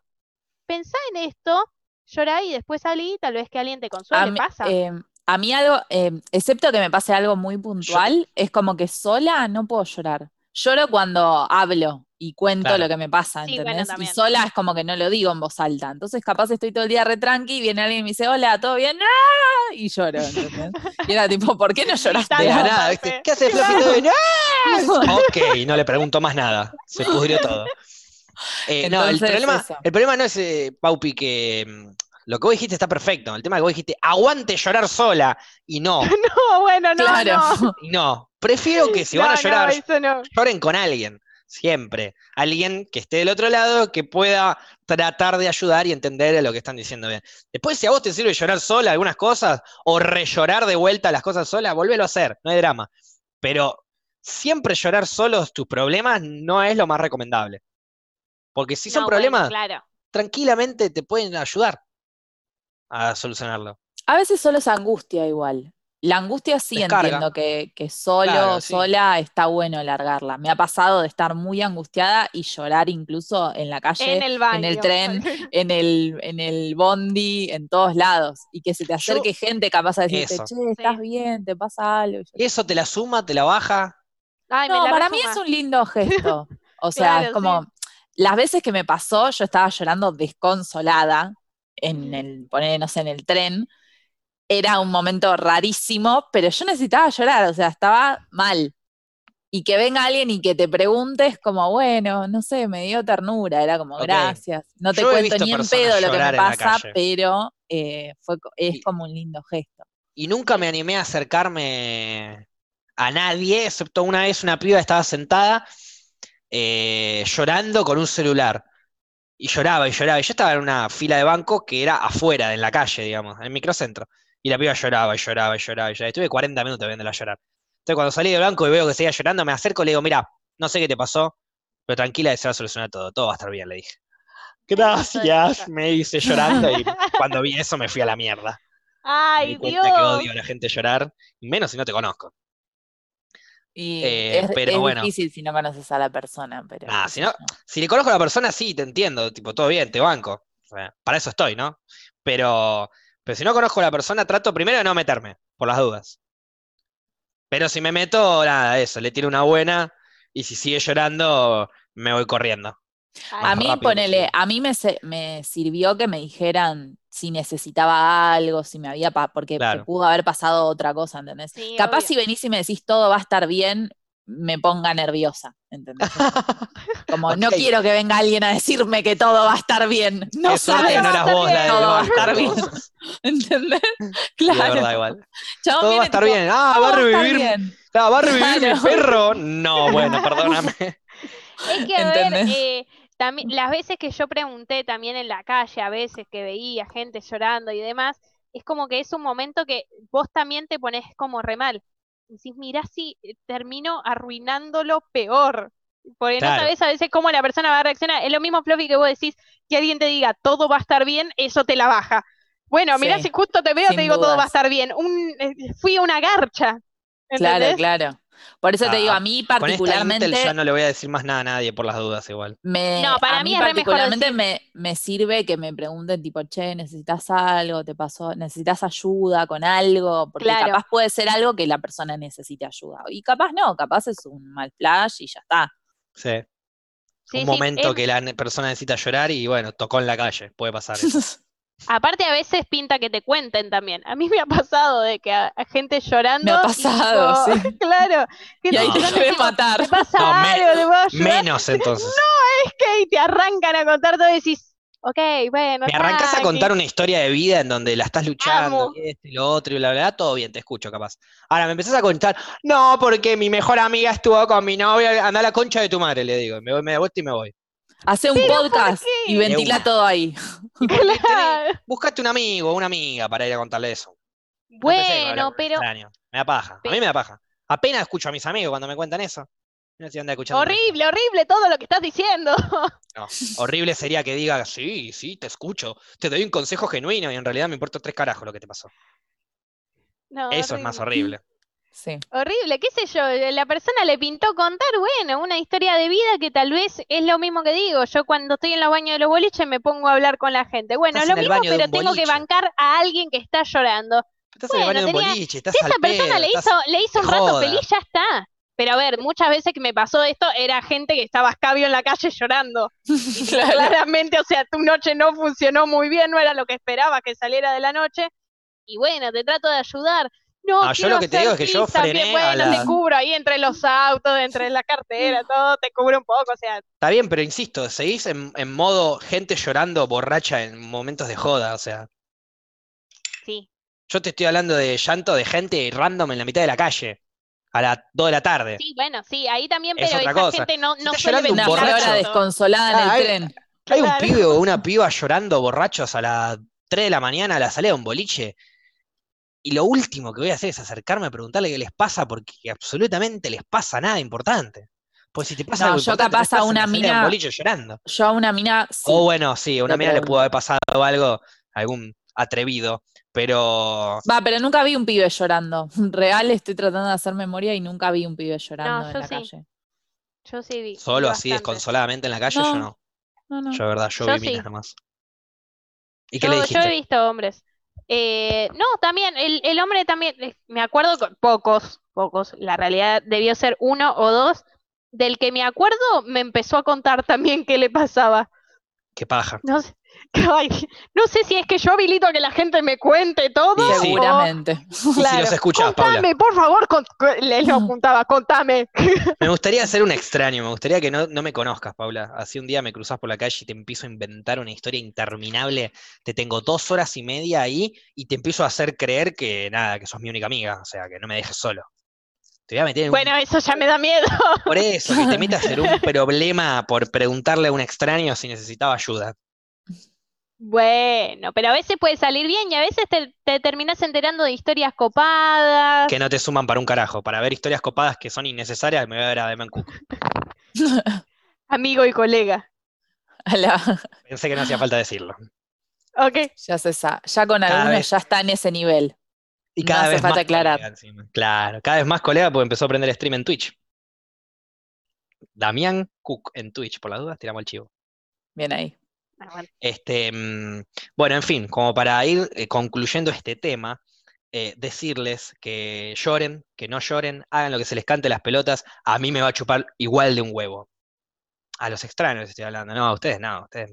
pensá en esto, llorá y después salí, tal vez que alguien te consuele, A mí, pasa. eh, a mí algo, eh, excepto que me pase algo muy puntual, es como que sola no puedo llorar. Lloro cuando hablo y cuento Claro. lo que me pasa, Sí, bueno, ¿entendés? y también. sola es como que no lo digo en voz alta. Entonces capaz estoy todo el día re tranqui y viene alguien y me dice, hola, ¿todo bien? ¡Ah! Y lloro, ¿entendés? Y era tipo, ¿por qué no lloraste? De la Claro, nada. ¿Qué hace Florcito? de- ¡Ah! Ok, no le pregunto más nada. Se pudrió todo. Eh, no, el problema, eso. el problema no es, eh, Paupi, que mm, lo que vos dijiste está perfecto. El tema es que vos dijiste, aguante llorar sola. Y no, No, bueno, no, Claro. no. y no. Prefiero que si van a no, llorar, no. lloren con alguien. Siempre. Alguien que esté del otro lado, que pueda tratar de ayudar y entender lo que están diciendo bien. Después, si a vos te sirve llorar sola algunas cosas, o rellorar de vuelta las cosas sola, volvelo a hacer, no hay drama. Pero siempre llorar solos tus problemas no es lo más recomendable. Porque si son bueno, problemas, claro. tranquilamente te pueden ayudar a solucionarlo. A veces solo es angustia igual. La angustia sí Descarga. entiendo que, que solo Claro, o sí. sola está bueno largarla. Me ha pasado de estar muy angustiada y llorar incluso en la calle, En el baño. en el tren, en el, en el bondi, en todos lados. Y que se te Yo- acerque gente capaz a decirte, Eso. che, ¿estás bien? ¿Te pasa algo? Eso te la suma, te la baja. Ay, me no, la para mí es un lindo gesto. O sea, es como, sí. las veces que me pasó, yo estaba llorando desconsolada en el, poner, no sé, en el tren. Era un momento rarísimo, pero yo necesitaba llorar, o sea, estaba mal. y que venga alguien y que te preguntes como, bueno, no sé, me dio ternura, era como, gracias. No te Yo cuento ni en pedo lo que me pasa, pero eh, fue, es Y- como un lindo gesto. Y nunca me animé a acercarme a nadie, excepto una vez una piba estaba sentada eh, llorando con un celular. Y lloraba y lloraba. Y yo estaba en una fila de banco que era afuera, en la calle, digamos, en el microcentro. Y la piba lloraba y lloraba y lloraba y lloraba. Estuve 40 minutos viéndola llorar. Entonces cuando salí del banco y veo que seguía llorando, me acerco y le digo, mira, no sé qué te pasó, pero tranquila se va a solucionar todo. Todo va a estar bien, le dije. Gracias, me dice llorando y cuando vi eso me fui a la mierda. Me Ay, di cuenta que Dios. odio a la gente llorar, menos si no te conozco. Y Eh, es, pero es bueno. difícil si no conoces a la persona, pero. Nah, si no-. Si le conozco a la persona, sí, te entiendo, tipo, todo bien, te banco. O sea, para eso estoy, ¿no? Pero, pero si no conozco a la persona, trato primero de no meterme, por las dudas. Pero si me meto, nada, eso, le tiro una buena, y si sigue llorando, me voy corriendo. A mí, rápido ponele, a mí me, sirvió que me dijeran si necesitaba algo, si me había, pa- porque Claro. pudo haber pasado otra cosa, ¿entendés? Sí, Capaz obvio. si venís y me decís todo va a estar bien, me ponga nerviosa, ¿entendés? Como no quiero que venga alguien a decirme que todo va a estar bien. No sabes, que no va a eras estar vos la bien. Todo va a estar bien. ¿entendés? Claro. verdad, igual. Chabón Todo va a estar tipo, bien. Ah, "Todo va a revivir, bien". ah, va a revivir mi perro. No, bueno, perdóname. Es que, a ver, eh, también, las veces que yo pregunté también en la calle, a veces que veía gente llorando y demás, es como que es un momento que vos también te pones como re mal. Decís, mirá si eh, termino arruinándolo peor. Porque no sabes a veces cómo la persona va a reaccionar. Es lo mismo, Fluffy, que vos decís que alguien te diga todo va a estar bien, eso te la baja. Bueno, mirá Sí, si justo te veo, te digo todo va a estar bien. Un, eh, fui a una garcha. Claro, claro. Por eso te digo, Ah, a mí Con esta particularmente Intel ya no le voy a decir más nada a nadie por las dudas igual. me, No, para a mí mí es re mejor particularmente decir- me, me sirve que me pregunten tipo, che, ¿necesitas algo? ¿Te pasó? ¿Necesitas ayuda con algo? Porque Claro. capaz puede ser algo que la persona necesite ayuda. Y capaz no, capaz es un mal flash y ya está. Sí. Sí, un sí, momento es- que la persona necesita llorar y bueno, tocó en la calle, puede pasar eso. Aparte a veces pinta que te cuenten también. A mí me ha pasado de que a, a gente llorando. Me ha pasado, tipo, sí. Claro. que Y ahí te quieren matar. ¿Te pasa No, me- algo? ¿Te puedo ayudar? Menos entonces. Es que y te arrancan a contar todo y decís, ok, bueno, Me arrancás a tranqui". contar una historia de vida en donde la estás luchando, Amo. y esto y lo otro y bla, bla, bla, todo bien, te escucho capaz. Ahora me empezás a contar, no, porque mi mejor amiga estuvo con mi novia, anda a la concha de tu madre, le digo, me voy, me y me voy. Hace un podcast y ventila todo ahí. Claro. buscate un amigo, una amiga para ir a contarle eso. No Bueno, un pero extraño. Me da paja, a mí me da paja. Apenas escucho a mis amigos cuando me cuentan eso. No sé si anda escuchando esto. horrible, horrible todo lo que estás diciendo. No, horrible sería que diga, sí, sí, te escucho, te doy un consejo genuino y en realidad me importa tres carajos lo que te pasó. No, Eso es más horrible. Horrible. Sí. Horrible, qué sé yo, la persona le pintó contar, bueno, una historia de vida que tal vez es lo mismo que digo. Yo cuando estoy en los baños de los boliches me pongo a hablar con la gente. Bueno, Estás lo mismo, pero tengo que bancar a alguien que está llorando. Estás en el Bueno, baño de un boliche, estás Si al esa persona pedo, le estás- hizo, le hizo un rato joda. feliz, ya está. Pero a ver, muchas veces que me pasó esto era gente que estaba escabio en la calle llorando. Y Claro. Claramente, o sea, tu noche no funcionó muy bien, no era lo que esperabas que saliera de la noche. Y bueno, te trato de ayudar. No, No, yo quiero lo que te digo es que yo frené a Bueno, te cubro ahí entre los autos, entre la cartera, todo, te cubro un poco, o sea, Está bien, pero insisto, seguís en, en modo gente llorando borracha en momentos de joda, o sea, sí. yo te estoy hablando de llanto de gente random en la mitad de la calle, a las 2 de la tarde. Sí, bueno, sí, ahí también, Es pero otra esa cosa. gente no, Si no está suele llorando un borracho. desconsolada en Ah, el hay- tren. Hay un pibe o una piba llorando borrachos a las 3 de la mañana a la salida de un boliche. Y lo último que voy a hacer es acercarme a preguntarle qué les pasa, porque absolutamente les pasa nada importante. Pues si te pasa No, algo yo no capaz a en una un mina- boliche llorando. Yo a una mina sí. O bueno, sí, a una mina le pudo haber pasado algo, algún atrevido, pero Va, pero nunca vi un pibe llorando. Real, estoy tratando de hacer memoria y nunca vi un pibe llorando en yo la sí. calle. Yo sí vi. vi solo así bastante. desconsoladamente en la calle, yo No, no. No, no. Yo de verdad, yo, Yo vi minas sí. nomás. ¿Y qué Yo, le yo dijiste? he visto hombres. Eh, no, también, el, el hombre también, eh, me acuerdo, con pocos, pocos, la realidad debió ser uno o dos, del que me acuerdo me empezó a contar también qué le pasaba. Qué paja. No sé, Ay, no sé si es que yo habilito a que la gente me cuente todo. Sí. Seguramente. Y si Claro. los escuchás, Paula. Contame, por favor, con- les lo apuntaba, contame. Me gustaría ser un extraño, me gustaría que no, no me conozcas, Paula. Así un día me cruzas por la calle y te empiezo a inventar una historia interminable. Te tengo dos horas y media ahí y te empiezo a hacer creer que nada, que sos mi única amiga, o sea, que no me dejes solo. Te voy a meter en un- Bueno, eso ya me da miedo. por eso, que te metas en un problema por preguntarle a un extraño si necesitaba ayuda. Bueno, pero a veces puede salir bien y a veces te, te terminás enterando de historias copadas. Que no te suman para un carajo. Para ver historias copadas que son innecesarias, me voy a ver a Demen Cook. Amigo y colega. A la- Pensé que no hacía falta decirlo. Ok. ya se sa- ya con Cada algunos vez- ya está en ese nivel. Y No cada hace vez falta más aclarar. Claro, cada vez más colega porque empezó a aprender stream en Twitch. Damián Cook en Twitch, por las dudas, tiramos el chivo. Bien ahí. Ah, bueno. Este, mm, bueno, en fin, como para ir eh, concluyendo este tema, eh, decirles que lloren, que no lloren, hagan lo que se les cante las pelotas, a mí me va a chupar igual de un huevo. A los extraños estoy hablando, no, a ustedes no, a ustedes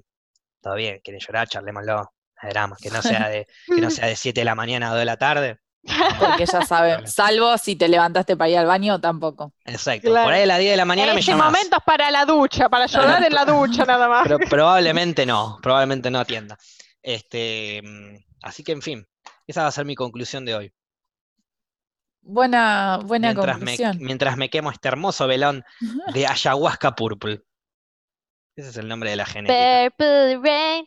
todo bien, quieren llorar, charlémoslo, no hay drama, que no sea de, que no sea de 7 de la mañana a 2 de la tarde. Porque ya saben, salvo si te levantaste para ir al baño, tampoco. Exacto, Claro. por ahí a las 10 de la mañana me Ese llamas. momento es para la ducha, para llorar en la ducha nada más. Pero probablemente no, probablemente no atienda. Este, así que en fin, esa va a ser mi conclusión de hoy. Buena, buena Mientras me, conclusión. mientras me quemo este hermoso velón de ayahuasca purple. Ese es el nombre de la genética. Purple rain,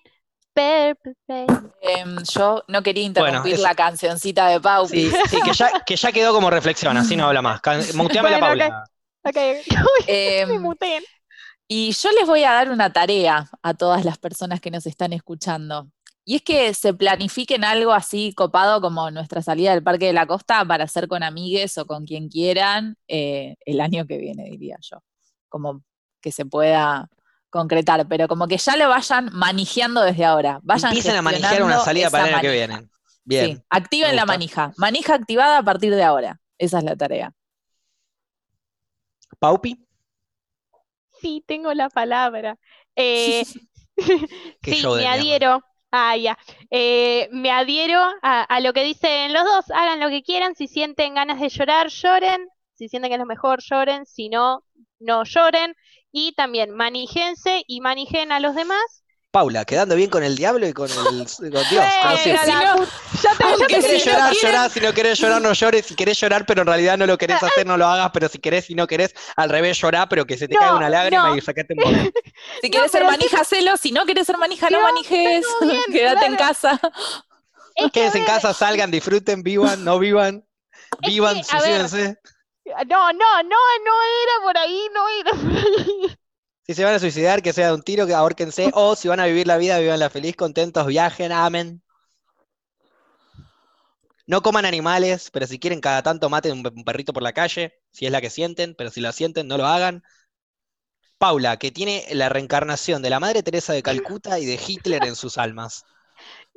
Em, yo no quería interrumpir la cancioncita de Pau. Sí, sí, que ya, que ya quedó como reflexión, así no habla más. Muteame la Bueno, Paula. Ok, Uy, Em, me muteen. Y yo les voy a dar una tarea a todas las personas que nos están escuchando. Y es que se planifiquen algo así copado como nuestra salida del Parque de la Costa para hacer con amigues o con quien quieran eh, el año que viene, diría yo. Como que se pueda concretar, pero como que ya lo vayan manejando desde ahora. Vayan Empiecen a manejar una salida para el año que viene. Bien. Sí, activen la manija. Manija activada a partir de ahora. Esa es la tarea. Paupi, Sí, tengo la palabra. Eh, sí, me adhiero. Ah, ya. Eh, me adhiero a, a lo que dicen los dos. Hagan lo que quieran. Si sienten ganas de llorar, lloren. Si sienten que es lo mejor, lloren. Si no, no lloren. Y también maníjense y manijen a los demás. Paula, quedando bien con el diablo y con, el, con Dios. como si no- ya te, ya te Si querés si no llorar, quieren- llorá. Si no querés llorar, no llores. Si querés llorar, pero en realidad no lo querés hacer, no lo hagas. Pero si querés y no querés, al revés, llorá, pero que se te No, caiga una lágrima no. y sacate un poco. Si No, quieres ser manija, hacelo. Si no quieres ser manija, no No, manijes. bien, Quédate en casa. Es que, Quédense en casa, salgan, disfruten, vivan, no vivan. Es Vivan, que, a ver, suicídense. No, no, no, no era por ahí, no era por ahí. Si se van a suicidar, que sea de un tiro, que ahórquense. O si van a vivir la vida, vivanla feliz, contentos, viajen, amen. No coman animales, pero si quieren cada tanto maten un perrito por la calle, si es la que sienten, pero si lo sienten, no lo hagan. Paula, que tiene la reencarnación de la Madre Teresa de Calcuta y de Hitler en sus almas.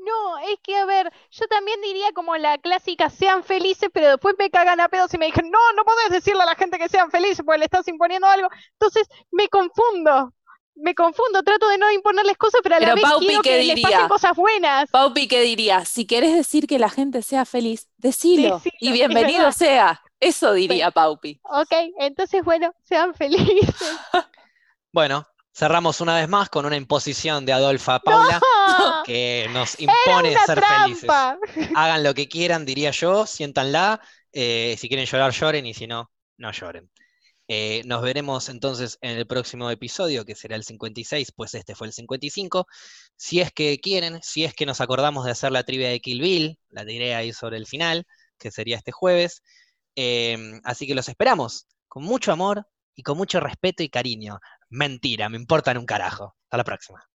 No, es que a ver, yo también diría como la clásica, sean felices, pero después me cagan a pedos y me dicen, no, no podés decirle a la gente que sean felices porque le estás imponiendo algo. Entonces me confundo, me confundo, trato de no imponerles cosas, pero a la Pero vez Paupi, quiero ¿qué que les pasen cosas buenas. Paupi, ¿qué diría? Si querés decir que la gente sea feliz, decilo. Decilo, y bienvenido sea. Eso diría Paupi. Ok, entonces bueno, sean felices. Bueno, cerramos una vez más con una imposición de Adolfa Paula que nos impone ser felices. Hagan lo que quieran, diría yo, siéntanla. eh, si quieren llorar, lloren, y si no, no lloren. Eh, nos veremos entonces en el próximo episodio, que será el 56, pues este fue el 55. Si es que quieren, si es que nos acordamos de hacer la trivia de Kill Bill, la diré ahí sobre el final, que sería este jueves. Em, así que los esperamos con mucho amor y con mucho respeto y cariño. Mentira, me importan un carajo. Hasta la próxima.